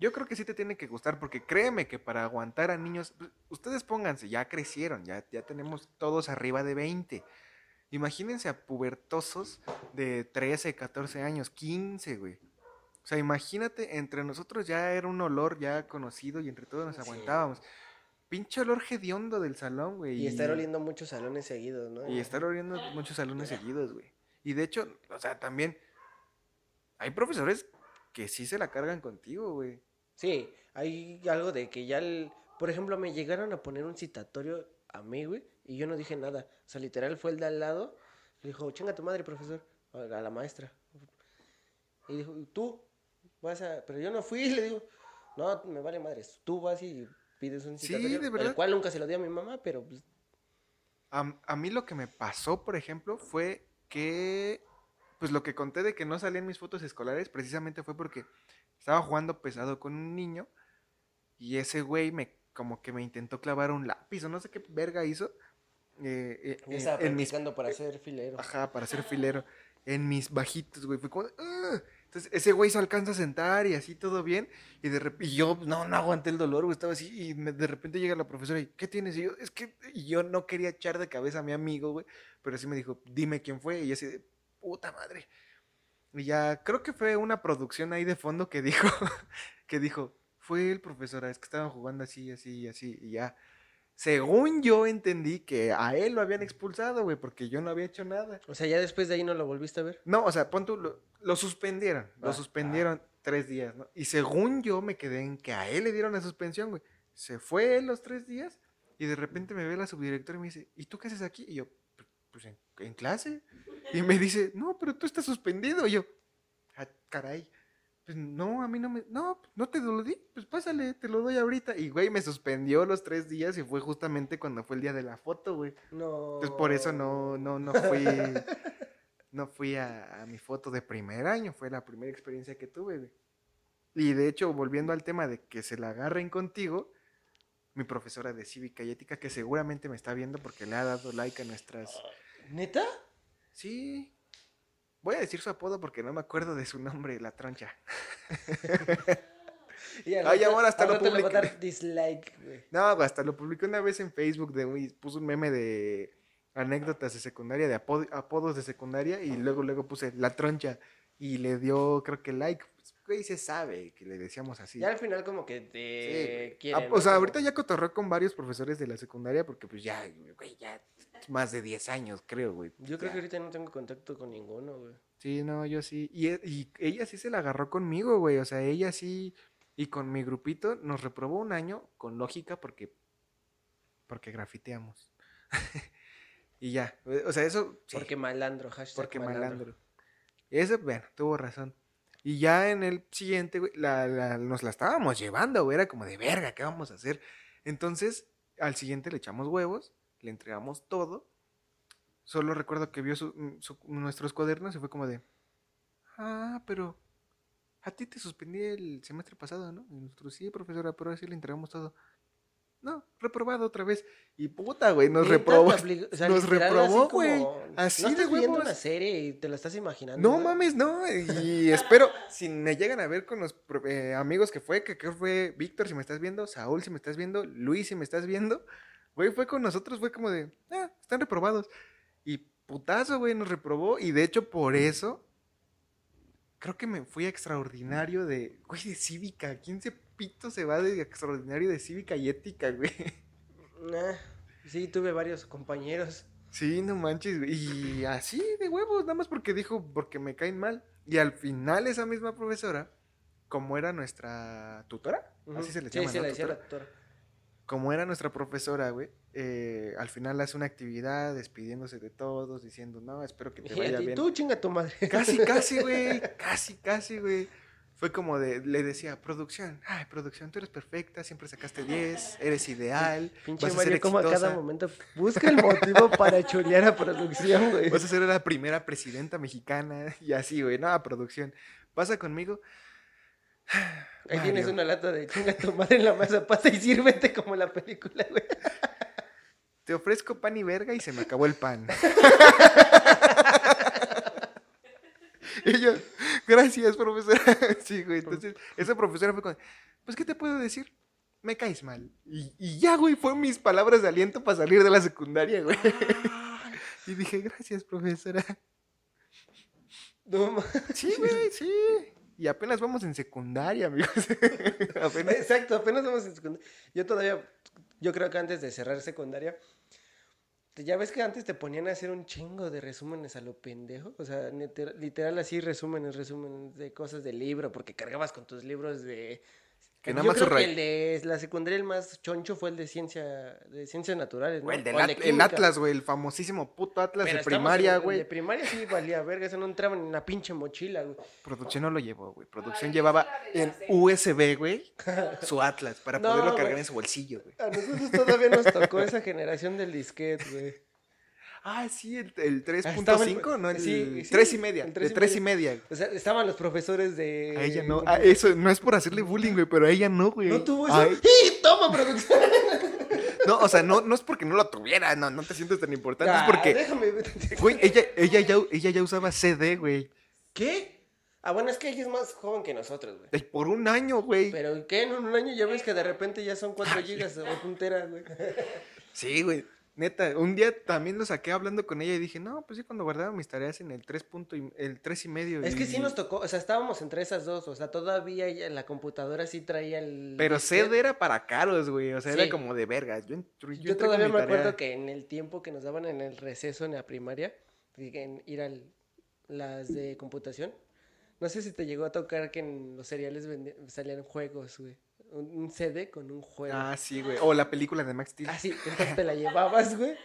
Yo creo que sí te tiene que gustar, porque créeme que para aguantar a niños. pues, Ustedes pónganse, ya crecieron, ya, ya tenemos todos arriba de 20. Imagínense a pubertosos de 13, 14 años, 15, güey. O sea, imagínate, entre nosotros ya era un olor ya conocido y entre todos nos Sí. aguantábamos. Pinche olor hediondo del salón, güey. Y estar oliendo muchos salones seguidos, ¿no? Y estar oliendo muchos salones seguidos, güey. Y de hecho, o sea, también hay profesores que sí se la cargan contigo, güey. Sí, hay algo de que ya, el- por ejemplo, me llegaron a poner un citatorio a mí, güey, y yo no dije nada. O sea, literal fue el de al lado, le dijo, chinga tu madre, profesor, a la maestra. Y dijo, tú vas a, pero yo no fui, le digo, no, me vale madres, tú vas y pides un Sí, citatorio, de verdad. el cual nunca se lo di a mi mamá, pero pues, A, a mí lo que me pasó, por ejemplo, fue que, pues lo que conté de que no salían mis fotos escolares, precisamente fue porque estaba jugando pesado con un niño y ese güey me, como que me intentó clavar un lápiz o no sé qué verga hizo. eh, eh, ya estaba en mis practicando para ser filero. Ajá, para ser filero. En mis bajitos, güey. Fue como. "Ugh". Entonces, ese güey se alcanza a sentar y así todo bien. Y de repente, yo no, no aguanté el dolor, güey. Estaba así. Y me- de repente llega la profesora y, ¿qué tienes? Y yo, es que. Y yo no quería echar de cabeza a mi amigo, güey. Pero sí me dijo, dime quién fue. Y yo así de, puta madre. Y ya, creo que fue una producción ahí de fondo que dijo, que dijo, fue el profesor, es que estaban jugando así, así, así. Y ya. Según yo entendí que a él lo habían expulsado, güey, porque yo no había hecho nada. O sea, ya después de ahí no lo volviste a ver. No, o sea, pon tú, lo, lo suspendieron. Lo Ah, suspendieron tres días, ¿no? Y según yo me quedé en que a él le dieron la suspensión, güey. Se fue él los tres días Y de repente me ve la subdirectora y me dice, ¿y tú qué haces aquí? Y yo, pues en, en clase. Y me dice, no, pero tú estás suspendido. Y yo, ah, caray. Pues no, a mí no me. No, no te lo di. Pues pásale, te lo doy ahorita. Y güey, me suspendió los tres días y fue justamente cuando fue el día de la foto, güey. No. Entonces por eso no, no, no fui. no fui a, a mi foto de primer año. Fue la primera experiencia que tuve, güey. Y de hecho, volviendo al tema de que se la agarren contigo, mi profesora de cívica y ética, que seguramente me está viendo porque le ha dado like a nuestras. ¿Neta? Sí. Voy a decir su apodo porque no me acuerdo de su nombre, la troncha. Y al Ay, rato- amor, hasta al lo publiqué. dislike, güey. No, hasta lo publiqué una vez en Facebook de puso un meme de anécdotas de secundaria, de apo- apodos de secundaria, y luego luego puse la troncha y le dio, creo que like. Güey, se sabe que le decíamos así. Ya al final como que te Sí, quieren, Ah, o sea, Como- ahorita ya cotorró con varios profesores de la secundaria porque pues ya, güey, ya más de 10 años, creo, güey. Yo creo que ahorita no tengo contacto con ninguno, güey. Sí, no, yo sí. Y, e- y ella sí se la agarró conmigo, güey. O sea, ella sí. Y con mi grupito nos reprobó un año con lógica porque. Porque grafiteamos. y ya. O sea, eso. sí, Porque malandro, hashtag porque malandro. Eso, bueno, tuvo razón. Y ya en el siguiente, güey, la, la- nos la estábamos llevando, güey. Era como de verga, ¿qué vamos a hacer? Entonces, al siguiente le echamos huevos, le entregamos todo. Solo recuerdo que vio su- mm, nuestros cuadernos y fue como de, ah, pero a ti te suspendí el semestre pasado, ¿no? Y nosotros, sí, profesora, pero así le entregamos todo. No, reprobado otra vez. Y puta, güey, nos ¿Neta reprobó. O sea, nos reprobó, así como- güey. ¿No Así de estás viendo una serie y te la estás imaginando? No güey? mames, no. Y espero, si me llegan a ver con los eh, amigos que fue, que creo fue Víctor, si me estás viendo, Saúl, si me estás viendo, Luis, si me estás viendo, güey, fue con nosotros, fue como de, ah, están reprobados. Y putazo, güey, nos reprobó. Y de hecho, por eso, creo que me fui a extraordinario de, güey, de cívica. ¿Quién se pito se va de extraordinario de cívica y ética, güey? Nah, sí, tuve varios compañeros. Sí, no manches, güey. Y así de huevos, nada más porque dijo, porque me caen mal. Y al final esa misma profesora, como era nuestra tutora, así se le llama, sí, ¿no? le decía Tutora. la tutora. Como era nuestra profesora, güey, eh, al final hace una actividad despidiéndose de todos, diciendo, no, espero que te Y vaya bien. tú chinga tu madre. Casi, casi, güey, casi, casi, güey. Fue como de, le decía, producción, ay, producción, tú eres perfecta, siempre sacaste 10, eres ideal, Pinche vas a ser como a cada momento busca el motivo para chulear a producción, güey. Vas a ser la primera presidenta mexicana y así, güey. No, producción. Pasa conmigo. Ahí tienes una lata de chinga tu madre en la masa, pasa y sírvete como la película, güey. Te ofrezco pan y verga y se me acabó el pan. Y yo, gracias, profesora. sí, güey. Entonces, esa profesora fue con, pues, ¿qué te puedo decir? Me caes mal. Y, y ya, güey, fue mis palabras de aliento para salir de la secundaria, güey. y dije, gracias, profesora. No, Sí, güey, sí. Y apenas vamos en secundaria, amigos. apenas. Exacto, apenas vamos en secundaria. Yo todavía, yo creo que antes de cerrar secundaria, ya ves que antes te ponían a hacer un chingo de resúmenes a lo pendejo. O sea, literal así resúmenes, resúmenes de cosas del libro, porque cargabas con tus libros de... Que yo nada más creo que el de la secundaria el más choncho fue el de ciencia, de ciencias naturales, ¿no? Güey, el, del O At- de el. Atlas, güey, el famosísimo puto Atlas Pero de primaria, en- el güey. De primaria sí valía verga, eso no entraba en una pinche mochila, güey. Producción no lo llevó, güey. Producción Ay, llevaba en. USB, güey, su Atlas para No, poderlo cargar güey. en su bolsillo, güey. A nosotros todavía nos tocó esa generación del disquete, güey. Ah, sí, el, el estaba el- 3.5, ¿no? El sí, sí, 3 y media. el El tres 3 y y media. O sea, estaban los profesores de... A ella no. Ah, eso no es por hacerle bullying, güey, pero a ella no, güey. ¿No tuvo eso? ¡Y toma, producción! no, o sea, no, no es porque no lo tuviera, no, no te sientes tan importante, Ah, es porque, déjame... güey, ella, ella, ya, ella ya usaba CD, güey. ¿Qué? Ah, bueno, es que ella es más joven que nosotros, güey. Por un año, güey. Pero ¿qué? En un año ya ves que de repente ya son 4 gigas o punteras, güey. Sí, güey. Neta, un día también lo saqué hablando con ella y dije, no, pues sí, cuando guardaba mis tareas en el 3 punto y, el 3 y medio. Es que sí nos tocó, o sea, estábamos entre esas dos, o sea, todavía la computadora sí traía el... Pero. CD era para caros, güey. O sea, Sí. era como de verga. Yo, yo, todavía me acuerdo que en el tiempo que nos daban en el receso en la primaria, en ir a las de computación, no sé si te llegó a tocar que en los vendi- salían juegos, güey. Un, CD con un juego. Ah, sí, güey. O la película de Max Steel. Ah, sí, entonces te la llevabas, güey,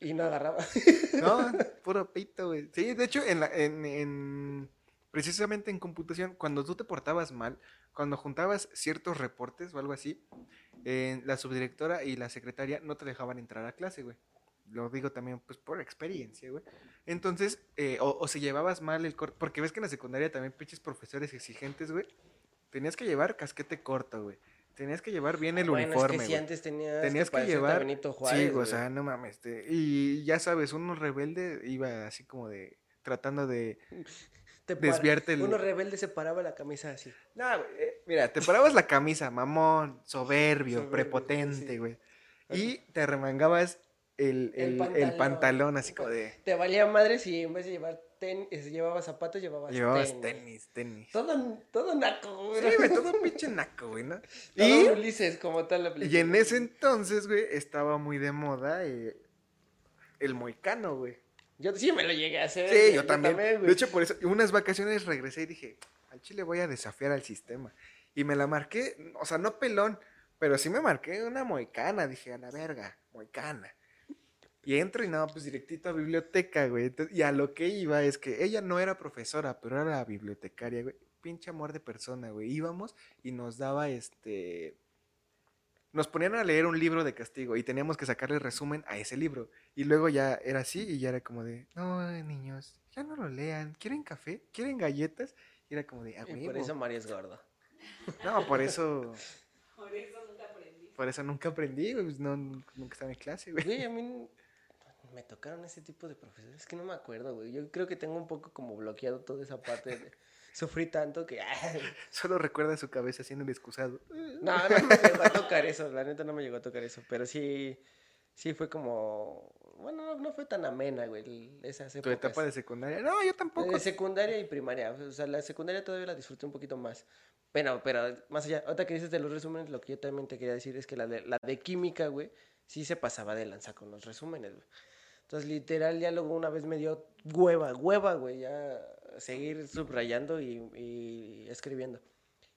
y no agarraba. No, puro pito, güey. Sí, de hecho, en la, en, en- precisamente en computación, cuando tú te portabas mal, cuando juntabas ciertos reportes o algo así, eh, la subdirectora y la secretaria no te dejaban entrar a clase, güey. Lo digo también, pues, por experiencia, güey. Entonces, eh, o, o si llevabas mal el corto, porque ves que en la secundaria también pinches profesores exigentes, güey. Tenías que llevar casquete corto, güey. Tenías que llevar bien el Bueno, uniforme, es que sí, güey. antes tenías, Tenías que a llevar. Benito sí, Juárez, o güey. sea, no mames. te- y ya sabes, uno rebelde iba así como de. tratando de. Te desviarte el- Uno rebelde se paraba la camisa así. No, güey, eh, mira, te parabas la camisa, mamón, soberbio, Soberbio, prepotente, sí. güey. Y te remangabas el, El el- el pantalón. pantalón, así como de. Te valía madre si en vez de llevar tenis, llevabas zapatos, llevabas, Llevabas tenis. tenis, tenis. Todo, todo naco, güey. Sí, güey, todo un pinche naco, güey, ¿no? Todo Y, Ulises, como tal la película. y en ese entonces, güey, estaba muy de moda eh, el moicano, güey. Yo sí me lo llegué a hacer. Sí, yo también. de hecho, por eso, unas vacaciones regresé y dije, al chile voy a desafiar al sistema. Y me la marqué, o sea, no pelón, pero sí me marqué una moicana. Dije, a la verga, moicana. Y entro y no, pues directito a biblioteca, güey. Entonces, y a lo que iba es que ella no era profesora, pero era la bibliotecaria, güey. Pinche amor de persona, güey. Íbamos y nos daba este. Nos ponían a leer un libro de castigo y teníamos que sacarle resumen a ese libro. Y luego ya era así y ya era como de, no, niños, ya no lo lean. ¿Quieren café? ¿Quieren galletas? Y era como de, ah, Y por eso María es gordo. No, por eso, Por eso nunca aprendí. por eso nunca aprendí, güey. pues, No, nunca estaba en clase, güey. Güey, a mí me tocaron ese tipo de profesores que no me acuerdo, güey. Yo creo que tengo un poco como bloqueado toda esa parte. de- Sufrí tanto que... Solo recuerda su cabeza haciendo el excusado. No, no me llegó a tocar eso, la neta no me llegó a tocar eso, pero sí, sí fue como, bueno, no, no fue tan amena, güey, esas Tu etapa de secundaria. No, yo tampoco. De secundaria y primaria, o sea, la secundaria todavía la disfruté un poquito más. Pero, pero más allá, ahorita que dices de los resúmenes, lo que yo también te quería decir es que la de, la de química, güey, sí se pasaba de lanza con los resúmenes, güey. Entonces, literal, ya luego una vez me dio hueva, hueva, güey, ya seguir subrayando y, y escribiendo.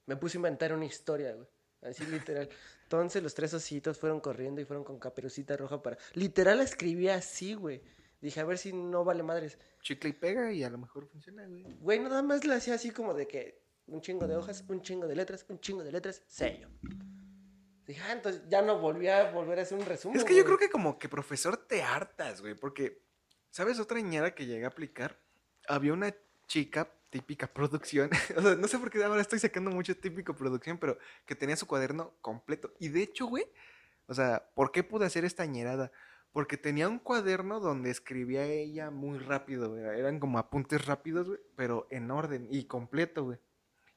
Me puse a inventar una historia, güey. Así literal. Entonces los tres ositos fueron corriendo y fueron con caperucita roja para... Literal la escribí así, güey. Dije, a ver si no vale madres. Chicle y pega y a lo mejor funciona, güey. Güey, nada más le hacía así como de que un chingo de hojas, un chingo de letras, un chingo de letras, sello. Dije, ah, entonces ya no volví a volver a hacer un resumen. Es que yo creo que como que profesor te hartas, güey, porque, ¿sabes otra ñera que llegué a aplicar? Había una chica, típica producción, o sea, no sé por qué ahora estoy sacando mucho típico producción, pero que tenía su cuaderno completo. Y de hecho, güey, o sea, ¿por qué pude hacer esta ñerada? Porque tenía un cuaderno donde escribía ella muy rápido, güey. Eran como apuntes rápidos, güey, pero en orden y completo, güey.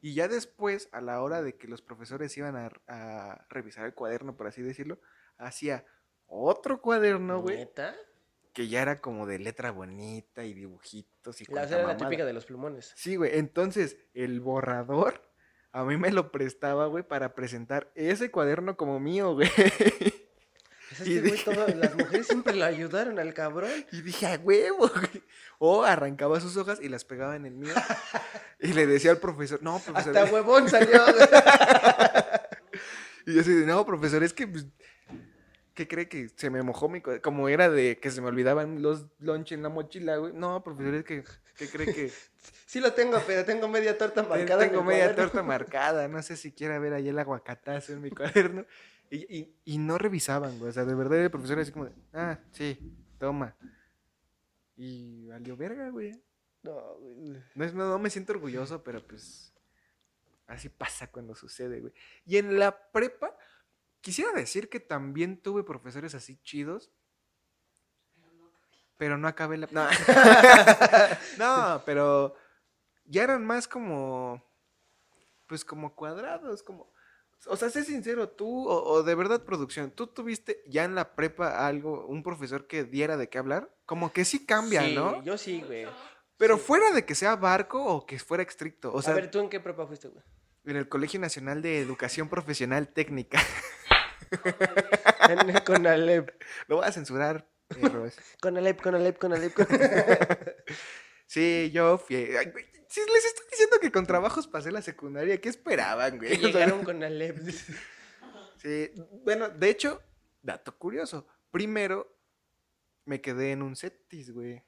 Y ya después, a la hora de que los profesores iban a, a revisar el cuaderno, por así decirlo, hacía otro cuaderno, güey, ¿Neta? que ya era como de letra bonita y dibujitos y La, era la típica de los plumones. Sí, güey. Entonces, el borrador a mí me lo prestaba, güey, para presentar ese cuaderno como mío, güey. Pues Y este güey, las mujeres siempre lo ayudaron al cabrón. Y dije, a huevo. O arrancaba sus hojas y las pegaba en el mío. Y le decía al profesor, no, profesor. Hasta huevón salió. Y yo así no, profesor, es que, pues, ¿qué cree que se me mojó mi? Como era de que se me olvidaban los lunch en la mochila, güey. No, profesor, es que, ¿qué cree que sí lo tengo, pero tengo media torta marcada. en tengo media cuaderno. torta marcada? No sé si quiera ver ahí el aguacatazo en mi cuaderno. Y, y, y no revisaban, güey. O sea, de verdad el profesor así como de, ah, sí, toma. Y valió verga, güey. No, güey. No, es- no, no me siento orgulloso, pero pues así pasa cuando sucede, güey. Y en la prepa, quisiera decir que también tuve profesores así chidos, pero no acabé la... No, No, pero ya eran más como, pues como cuadrados, como... O sea, sé sincero, tú, o, o de verdad producción, ¿tú tuviste ya en la prepa algo, un profesor que diera de qué hablar? Como que sí cambia, Sí, ¿no? Yo sí, güey. Pero Sí. fuera de que sea barco o que fuera estricto. O sea, a ver, ¿tú en qué prepa fuiste, güey? en el Colegio Nacional de Educación Profesional Técnica. En- con Alep. Lo voy a censurar. Con Alep, con Alep, con Alep. Con... sí, yo fui. ay, Si les estoy diciendo que con trabajos pasé la secundaria, ¿qué esperaban, güey? Que O sea, llegaron con Alep. Sí, bueno, de hecho, dato curioso. Primero me quedé en un setis, güey.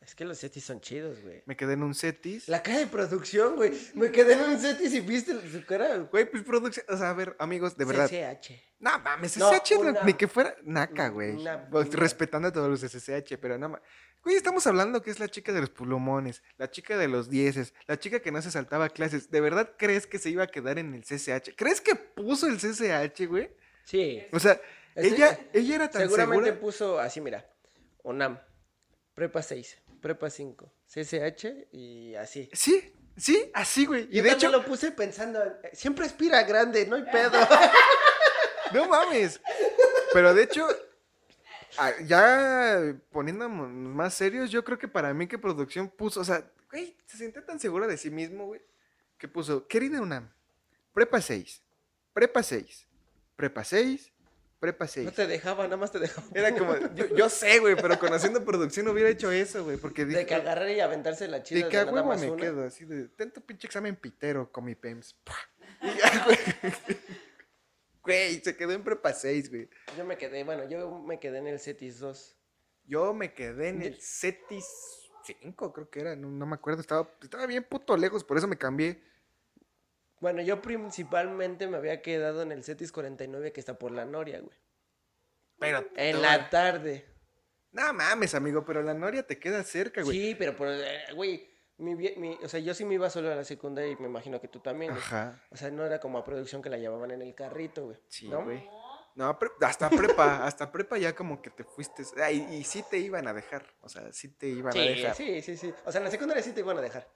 Es que los setis son chidos, güey. Me quedé en un setis. La cara de producción, güey. Me quedé en un setis y viste su cara. Güey, pues producción. O sea, a ver, amigos, de verdad. CCH. No mames, No, SSH no- una- ni que fuera naca, güey. Pues, una- Respetando a todos los SSH, pero nada más. Güey, estamos hablando que es la chica de los pulumones, la chica de los dieces, la chica que no se saltaba clases. ¿De verdad crees que se iba a quedar en el CCH? ¿Crees que puso el CCH, güey? Sí. O sea, Estoy- ella, ella era tan Seguramente segura. puso así, mira. UNAM. Prepa 6. Prepa 5. CCH y así. Sí, sí, así, güey. Y Yo de hecho, lo puse pensando, siempre aspira grande, no hay pedo. no mames. Pero de hecho, ya poniéndonos más serios, yo creo que para mí que producción puso, o sea, güey, se sentía tan segura de sí mismo, güey, que puso, querida UNAM, prepa 6, prepa 6, prepa 6, prepa 6. No te dejaba, nada más te dejaba. Era como, yo, yo sé, güey, pero conociendo producción hubiera hecho eso, güey, porque De dije, que agarrar y aventarse la chida de de, que nada más me una. quedo, así de, tento pinche examen pitero con mi PEMS. Y ya, güey. Güey, se quedó en prepa 6, güey. Yo me quedé, bueno, yo me quedé en el CETIS 2. Yo me quedé en el CETIS 5, creo que era, no, no me acuerdo, estaba, estaba bien puto lejos, por eso me cambié. Bueno, yo principalmente me había quedado en el CETIS 49 que está por la Noria, güey. Pero En la tarde. No mames, amigo, pero la Noria te queda cerca, güey. Sí, pero por, eh, güey, mi, mi- o sea, yo sí me iba solo a la secundaria y me imagino que tú también. güey. Ajá. O sea, no era como a producción que la llevaban en el carrito, güey. Sí, ¿no? güey. No, pre- hasta prepa, hasta prepa ya como que te fuiste. ah, y, y sí te iban a dejar, o sea, sí te iban a dejar. sí, sí, sí. O sea, en la secundaria sí te iban a dejar.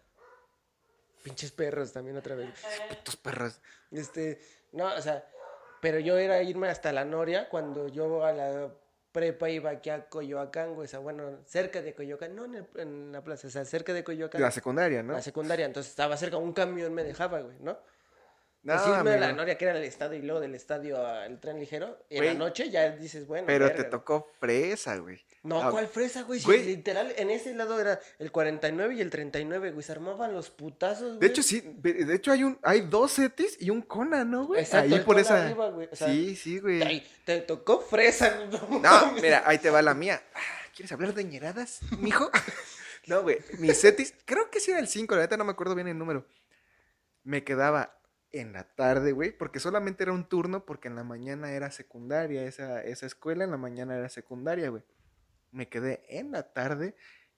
Pinches perros también otra vez. Putos perros. Este, no, o sea, pero yo era irme hasta la Noria cuando yo a la prepa iba aquí a Coyoacán, güey, o sea, bueno, cerca de Coyoacán, no en, el- en la plaza, o sea, cerca de Coyoacán. La secundaria, ¿no? La secundaria, entonces estaba cerca, un camión me dejaba, güey, ¿no? No, Pues irme a la Noria, que era el estadio, y luego del estadio al tren ligero, y en la noche ya dices, bueno, pero verga, te tocó fresa, güey. No, Ah, ¿cuál fresa, güey? Si güey. literal, en ese lado era el 49 y el 39, güey, se armaban los putazos, güey. De hecho, sí, de hecho hay un, hay dos setis y un Conan, ¿no, güey? Exacto, Ahí el por esa. arriba, güey, o sea, sí, sí, güey. Ay, te tocó fresa, no, No, mira, ahí te va la mía. Ah, ¿Quieres hablar de ñeradas, mijo? No, güey. Mi setis, creo que sí era el 5, la neta no me acuerdo bien el número. Me quedaba en la tarde, güey, porque solamente era un turno, porque en la mañana era secundaria, esa, esa escuela en la mañana era secundaria, güey. Me quedé en la tarde.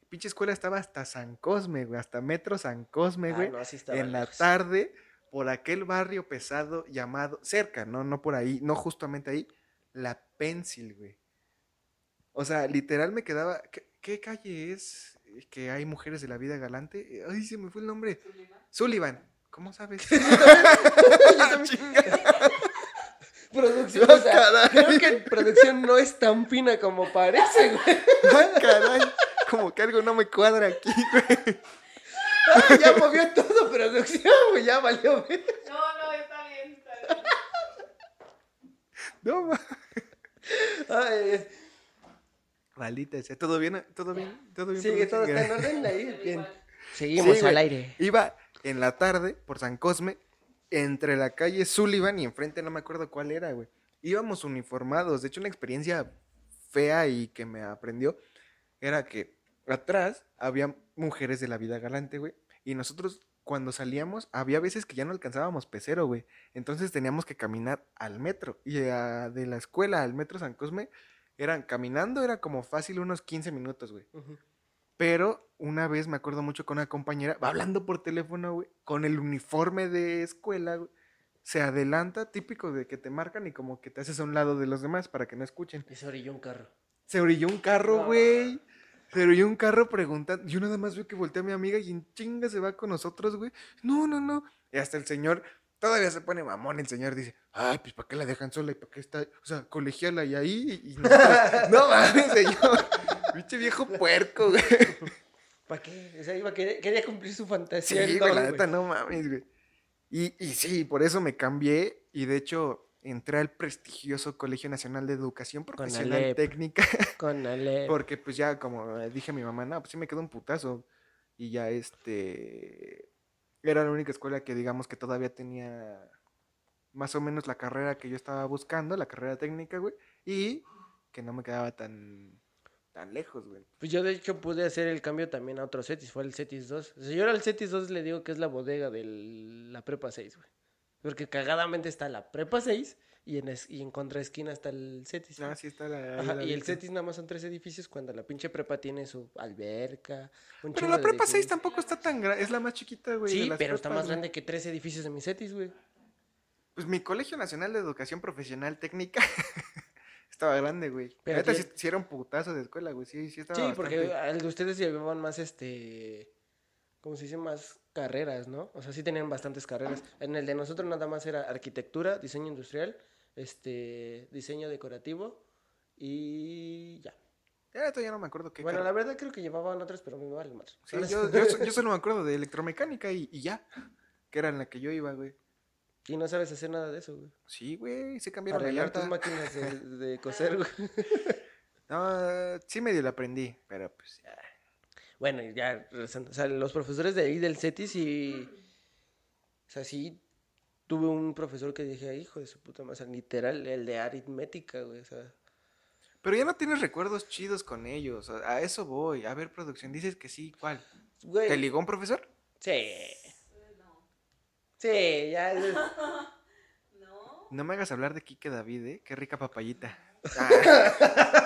Pinche escuela estaba hasta San Cosme, güey, hasta Metro San Cosme, Ah, güey. no, en la lejos. tarde, por aquel barrio pesado llamado, cerca, no, no por ahí, no justamente ahí, La Pencil, güey. O sea, literal me quedaba. ¿Qué, qué calle es que hay mujeres de la vida galante? Ay, se me fue el nombre. Sullivan. ¿Cómo sabes? Producción, Ah, o sea, caray. creo que producción no es tan fina como parece, güey. Ah, caray. Como que algo no me cuadra aquí, güey. Ay, ya movió todo producción, güey, ya valió, güey. No, no, está bien, está bien. No, ma- Ay, es- Maldita sea. ¿Todo bien? ¿Todo bien? ¿Todo bien? sigue, todo está en orden ahí, bien. Seguimos al aire. Iba en la tarde por San Cosme, entre la calle Sullivan y enfrente no me acuerdo cuál era, güey. Íbamos uniformados. De hecho, una experiencia fea y que me aprendió era que atrás había mujeres de la vida galante, güey. Y nosotros cuando salíamos había veces que ya no alcanzábamos pecero, güey. Entonces teníamos que caminar al metro. Y ah, de la escuela al metro San Cosme, eran caminando, era como fácil unos 15 minutos, güey. Pero una vez me acuerdo mucho con una compañera, va hablando por teléfono, güey, con el uniforme de escuela, güey. Se adelanta, típico de que te marcan y como que te haces a un lado de los demás para que no escuchen. Y se orilló un carro. Se orilló un carro, No. güey. Se orilló un carro preguntando. Yo nada más veo que voltea a mi amiga y en chinga se va con nosotros, güey. No, no, no. Y hasta el señor, todavía se pone mamón. El señor dice, ay, pues ¿para qué la dejan sola y para qué está? O sea, colegiala y ahí. Y nosotros, no mames, señor. Pinche viejo puerco, güey. ¿Para qué? O sea, iba a querer- quería cumplir su Sí, fantasía. güey, don, la neta, no mames, güey. Y, y sí, por eso me cambié. Y de hecho, entré al prestigioso Colegio Nacional de Educación Profesional Alep. Técnica. Con Ale. Porque pues ya, como dije a mi mamá, no, pues sí me quedó un putazo. y ya este era la única escuela que digamos que todavía tenía más o menos la carrera que yo estaba buscando, la carrera técnica, güey, y que no me quedaba tan tan lejos, güey. Pues yo de hecho pude hacer el cambio también a otro CETIS, fue el CETIS 2. O sea, yo al CETIS 2 le digo que es la bodega de la prepa 6, güey. Porque cagadamente está la prepa 6 y en, es- y en contraesquina está el CETIS. Ah, sí está la, Ajá, la y el. CETIS nada más son tres edificios cuando la pinche prepa tiene su alberca. Un Pero la prepa 6 edificios. tampoco está tan grande, es la más chiquita, güey. de Sí, las pero está más güey. grande que tres edificios de mi CETIS, güey. Pues mi Colegio Nacional de Educación Profesional Técnica estaba grande, güey. Pero neta, sí, sí era un putazo de escuela, güey. Sí, sí estaba Sí, porque al de ustedes llevaban más, este, ¿cómo se dice? Más carreras, ¿no? O sea, sí tenían bastantes carreras. En el de nosotros nada más era arquitectura, diseño industrial, este, diseño decorativo y ya. Ya, neta, ya no me acuerdo qué Bueno, la verdad creo que llevaban otras, pero me vale madre. Sí, yo, yo, yo solo me acuerdo de electromecánica y, y ya. Que era en la que yo iba, güey. Y no sabes hacer nada de eso, güey. Sí, güey, se cambiaron la Arreglar tus máquinas de, de coser, güey. No, sí medio la aprendí, pero pues ya. Bueno, y ya, o sea, los profesores de ahí del CETIS y... O sea, sí tuve un profesor que dije, "Ay, hijo de su puta madre, o sea, literal, el de aritmética, güey, o sea... Pero ya no tienes recuerdos chidos con ellos. A, a eso voy. A ver, producción, dices que sí, ¿cuál? Güey, ¿Te ligó un profesor? Sí, No. sí, ya... es- No. No me hagas hablar de Quique David, ¿eh? Qué rica papayita. Ah.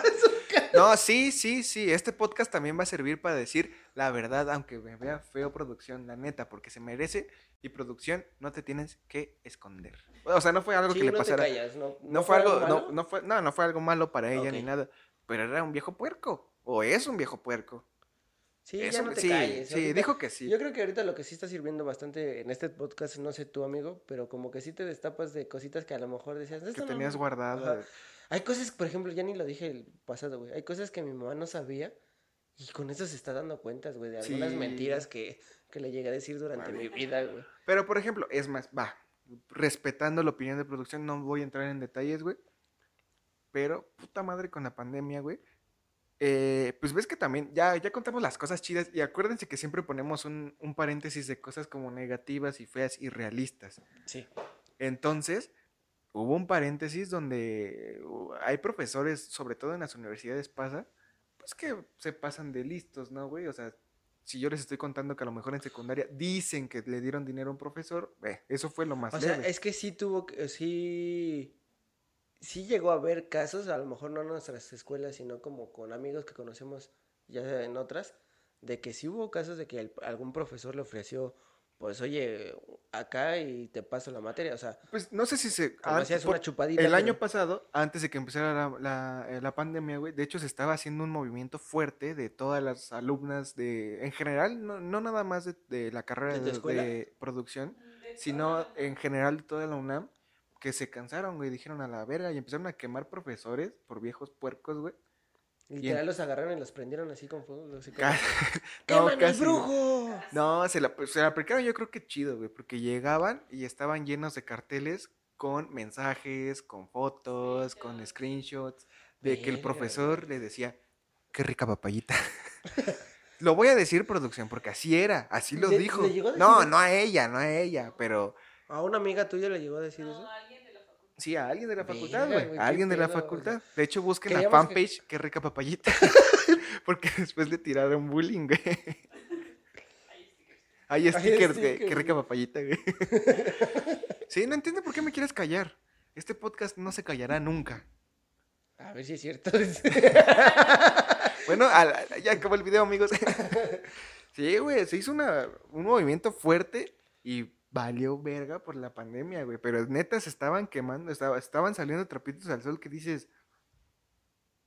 No, sí, sí, sí. Este podcast también va a servir para decir la verdad, aunque me vea feo producción, la neta, porque se merece. Y producción, no te tienes que esconder. O sea, no fue algo Sí, que le te pasara. callas, ¿no? No, fue algo, malo? no, no fue, no, no fue algo malo para ella ni nada. Pero era un viejo puerco. O es un viejo puerco. Sí, Eso ya no me- te sí, calles. sí, ahorita- dijo que sí. Yo creo que ahorita lo que sí está sirviendo bastante en este podcast, no sé tú, amigo, pero como que sí te destapas de cositas que a lo mejor decías... que "Esto no tenías me-". guardado. Hay cosas, por ejemplo, ya ni lo dije el pasado, güey. Hay cosas que mi mamá no sabía y con eso se está dando cuentas, güey, de algunas Sí. mentiras que, que le llegué a decir durante mi vida, güey. Pero, por ejemplo, es más, va, respetando la opinión de producción, no voy a entrar en detalles, güey. Pero, puta madre con la pandemia, güey. eh, pues ves que también, ya, ya contamos las cosas chidas y acuérdense que siempre ponemos un, un paréntesis de cosas como negativas y feas y realistas. Sí. Entonces, hubo un paréntesis donde uh, hay profesores, sobre todo en las universidades pasa, pues que se pasan de listos, ¿no, güey? O sea, si yo les estoy contando que a lo mejor en secundaria dicen que le dieron dinero a un profesor, eh, eso fue lo más O sea, es que sí tuvo, que- sí, sí llegó a haber casos, a lo mejor no en nuestras escuelas, sino como con amigos que conocemos ya en otras, de que sí hubo casos de que el- algún profesor le ofreció, pues oye, acá y te paso la materia, o sea, Pues no sé si se... antes- una chupadita. el pero- año pasado, antes de que empezara la, la- eh, la pandemia, güey, de hecho se estaba haciendo un movimiento fuerte de todas las alumnas de, en general, no, no nada más de, de la carrera de producción, sino en general de toda la UNAM, que se cansaron, güey, dijeron a la verga y empezaron a quemar profesores por viejos puercos, güey. Literal los agarraron y los prendieron así con fuego. Así como, Ca- ¡Queman al casi, güey. brujo! No, se la, se la aplicaron yo creo que chido, güey, porque llegaban y estaban llenos de carteles con mensajes, con fotos, con screenshots, de que el profesor le decía, qué rica papayita. lo voy a decir, producción, porque así era, así lo ¿Le- dijo. le llegó a decir No, eso? no a ella, no a ella, pero ¿A una amiga tuya le llegó a decir No, eso? alguien de la facultad. Sí a alguien de la facultad, güey, a alguien de la pedo, facultad. De hecho, busquen la queríamos que- fanpage, qué rica papayita, porque después le tiraron bullying, güey. Hay Hay stickers, güey. Qué rica papayita, güey. sí, no entiendo por qué me quieres callar. Este podcast no se callará nunca. A ver si es cierto. Bueno, ya acabó el video, amigos. sí, güey, se hizo una, un movimiento fuerte y valió verga por la pandemia, güey. Pero neta se estaban quemando, estaba- estaban saliendo trapitos al sol que dices,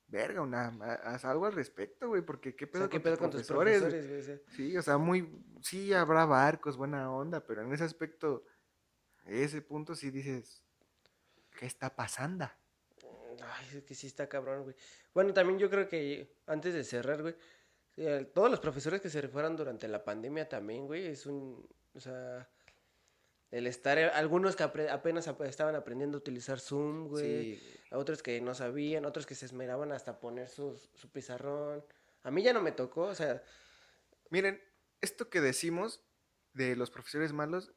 verga, una, haz algo al respecto, güey, porque qué O pedo, sea, ¿Qué con, pedo tus con tus profesores, güey? O Sí, o sea, muy, sí habrá barcos, buena onda, pero en ese aspecto, ese punto sí dices, ¿qué está pasando? Ay, es que sí está cabrón, güey. Bueno, también yo creo que antes de cerrar, güey, eh, todos los profesores que se fueron durante la pandemia también, güey, es un, o sea, el estar, eh, algunos que apenas ap- estaban aprendiendo a utilizar Zoom, güey, Sí, otros que no sabían, otros que se esmeraban hasta poner sus- su pizarrón. A mí ya no me tocó, o sea, Miren, esto que decimos de los profesores malos,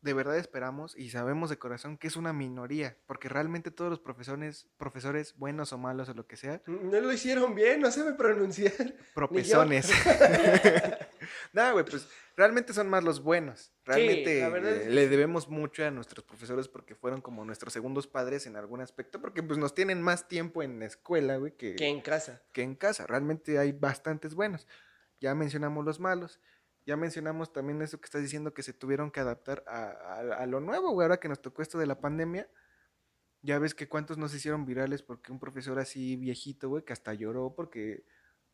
de verdad esperamos y sabemos de corazón que es una minoría, porque realmente todos los profesores, profesores buenos o malos o lo que sea, No lo hicieron bien, no sabe pronunciar. propezones. Nada, güey, pues realmente son más los buenos. Realmente es eh, que le sí. debemos mucho a nuestros profesores porque fueron como nuestros segundos padres en algún aspecto, porque pues nos tienen más tiempo en la escuela, güey, que, Que en casa. que en casa. Realmente hay bastantes buenos. Ya mencionamos los malos. Ya mencionamos también eso que estás diciendo que se tuvieron que adaptar a, a- a lo nuevo, güey. Ahora que nos tocó esto de la pandemia, ya ves que cuántos nos hicieron virales porque un profesor así viejito, güey, que hasta lloró porque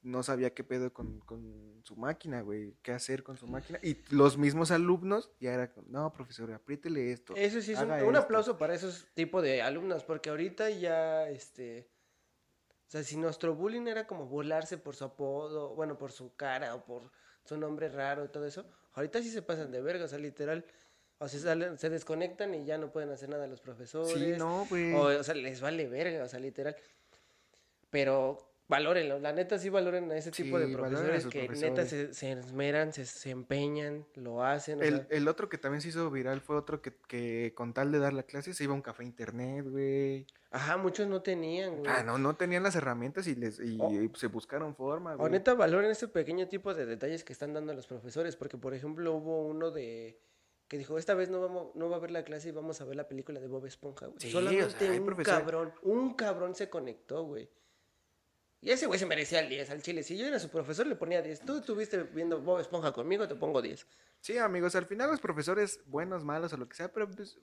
no sabía qué pedo con, con su máquina, güey, qué hacer con su máquina. Y los mismos alumnos ya era, como, no, profesor, apriétele esto. Eso sí es un, haga un esto". aplauso para esos tipos de alumnos, porque ahorita ya, este, o sea, si nuestro bullying era como burlarse por su apodo, bueno, por su cara o por su nombre raro y todo eso, ahorita sí se pasan de verga, o sea, literal, o sea, salen- se desconectan y ya no pueden hacer nada los profesores, Sí, no, güey. o, o sea, les vale verga, o sea, literal, pero valórenlo, la neta sí valoren a ese tipo de Sí, a profesores que profesores. neta se, se esmeran, se, se empeñan, lo hacen, o El, sea, el otro que también se hizo viral fue otro que, que con tal de dar la clase se iba a un café internet, güey. ajá, muchos no tenían, güey. Ah, no, no tenían las herramientas y les y, Oh. y se buscaron forma, O güey. neta, valoren ese pequeño tipo de detalles que están dando los profesores, porque por ejemplo hubo uno de que dijo, esta vez no vamos, no va a ver la clase y vamos a ver la película de Bob Esponja, güey. Sí, o Solamente sea, un cabrón, un cabrón se conectó, güey. Y ese güey se merecía el 10 al chile. Si yo era su profesor, le ponía 10. Tú estuviste viendo Bob Esponja conmigo, te pongo 10. Sí, amigos, al final los profesores, buenos, malos o lo que sea, pero pues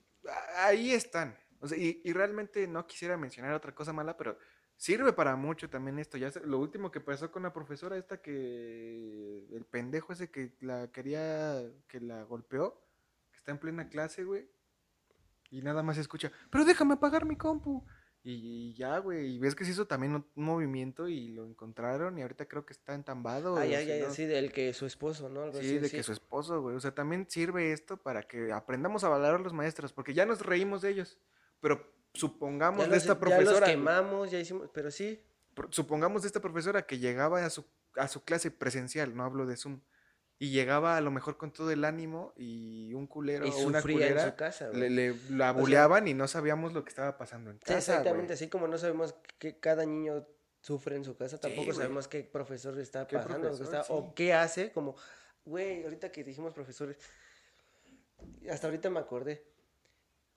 ahí están. O sea, y, y realmente no quisiera mencionar otra cosa mala, pero sirve para mucho también esto. Ya lo último que pasó con la profesora esta que el pendejo ese que la quería, que la golpeó, que está en plena clase, güey. Y nada más escucha, pero déjame apagar mi compu. Y, y ya, güey, y ves que se hizo también un un movimiento y lo encontraron y ahorita creo que está entambado. Si ay, no- sí, del que su esposo, ¿no? Algo Sí, así, de que su esposo, güey. O sea, también sirve esto para que aprendamos a valorar a los maestros, porque ya nos reímos de ellos. Pero supongamos Ya de los, esta ya los profesora. quemamos, ya hicimos, pero sí. supongamos de esta profesora que llegaba a su, a su clase presencial, no hablo de Zoom. Y llegaba a lo mejor con todo el ánimo y un culero Y o una sufría en culera su casa, le, le- la sea, buleaban y no sabíamos lo que estaba pasando en casa. exactamente, güey. así como no sabemos que cada niño sufre en su casa, tampoco sabemos qué profesor está ¿Qué pasando, o, qué profesor? está- Sí. o qué hace, como, güey, ahorita que dijimos profesores, hasta ahorita me acordé,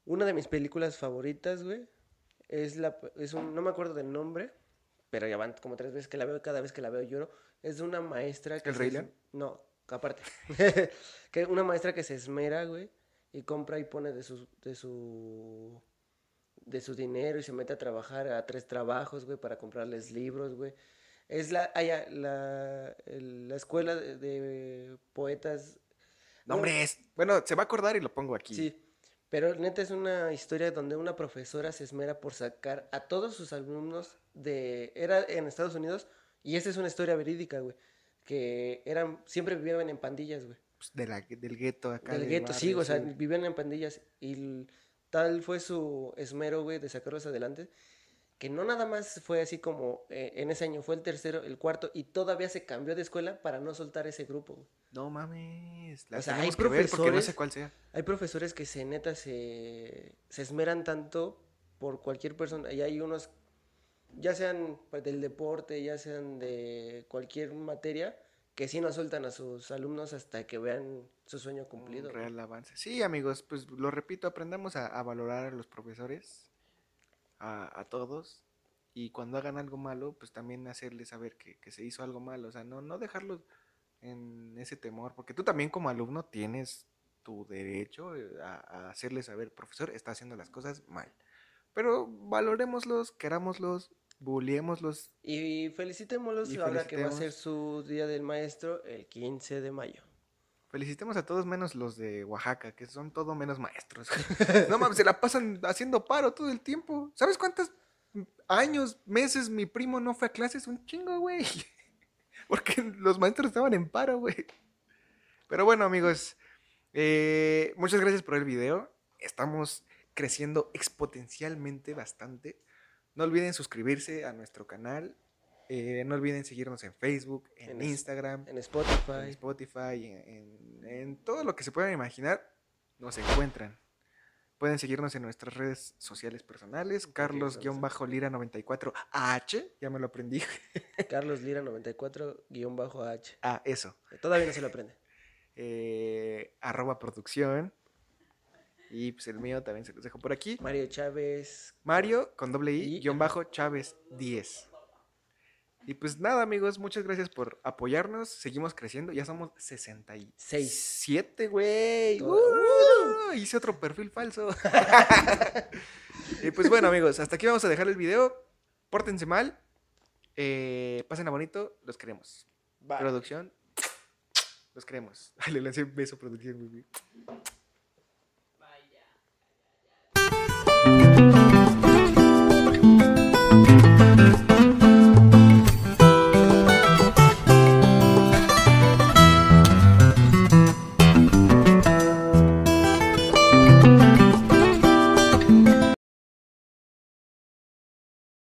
una de mis películas favoritas, güey, es la, es un, no me acuerdo del nombre, pero ya van como tres veces que la veo, cada vez que la veo lloro, es de una maestra que ¿El Rey León? No, aparte, que una maestra que se esmera, güey, y compra y pone de su, de su de su dinero y se mete a trabajar a tres trabajos, güey, para comprarles libros, güey. Es la, ah, ya, la, la escuela de, de poetas. No, hombre, es. Bueno, se va a acordar y lo pongo aquí. Sí, pero neta es una historia donde una profesora se esmera por sacar a todos sus alumnos de... Era en Estados Unidos y esta es una historia verídica, güey. Que eran, siempre vivían en pandillas, güey. Pues, de la- del gueto acá. Del del gueto, sí, o sea, vivían en pandillas y tal fue su esmero, güey, de sacarlos adelante, que no nada más fue así como eh, en ese año, fue el tercero, el cuarto, y todavía se cambió de escuela para no soltar ese grupo. güey. No mames. La O sea, hay que ver porque no profesores- sé cuál sea. Hay profesores que se neta se, se esmeran tanto por cualquier persona, y hay unos, ya sean del deporte, ya sean de cualquier materia, que sí no sueltan a sus alumnos hasta que vean su sueño cumplido. real avance. Sí, amigos, pues lo repito, aprendamos a, a valorar a los profesores, a, a todos, y cuando hagan algo malo, pues también hacerles saber que, que se hizo algo malo, o sea, no, no dejarlos en ese temor, porque tú también como alumno tienes tu derecho eh, a, a hacerles saber, profesor, está haciendo las cosas mal. Pero valorémoslos, querámoslos, bulliémoslos. Y felicitémoslos Y ahora que va a ser su Día del Maestro el 15 de mayo. Felicitemos a todos menos los de Oaxaca, que son todo menos maestros. no mames, se la pasan haciendo paro todo el tiempo. ¿Sabes cuántos años, meses mi primo no fue a clases? Un chingo, güey. Porque los maestros estaban en paro, güey. Pero bueno, amigos, eh, muchas gracias por el video. Estamos creciendo exponencialmente bastante. No olviden suscribirse a nuestro canal. Eh, no olviden seguirnos en Facebook, en, Instagram, En en Spotify. Spotify, en, en- en todo lo que se puedan imaginar, nos encuentran. Pueden seguirnos en nuestras redes sociales personales, Carlos-Lira94H, ya me lo aprendí. Carlos Lira 94-H. Ah, eso. Todavía no se lo aprende. eh, arroba producción. Y pues el mío también se los dejo por aquí. Mario Chávez. Mario con doble I, Y- guion bajo Chávez 10. Y pues nada, amigos, muchas gracias por apoyarnos. Seguimos creciendo, ya somos 67, güey. ¡Uh! hice otro perfil falso. y pues bueno, amigos, hasta aquí vamos a dejar el video. Pórtense mal. Eh, pasen a bonito, los queremos. Bye. Producción, los queremos. Le lancé un beso, producción.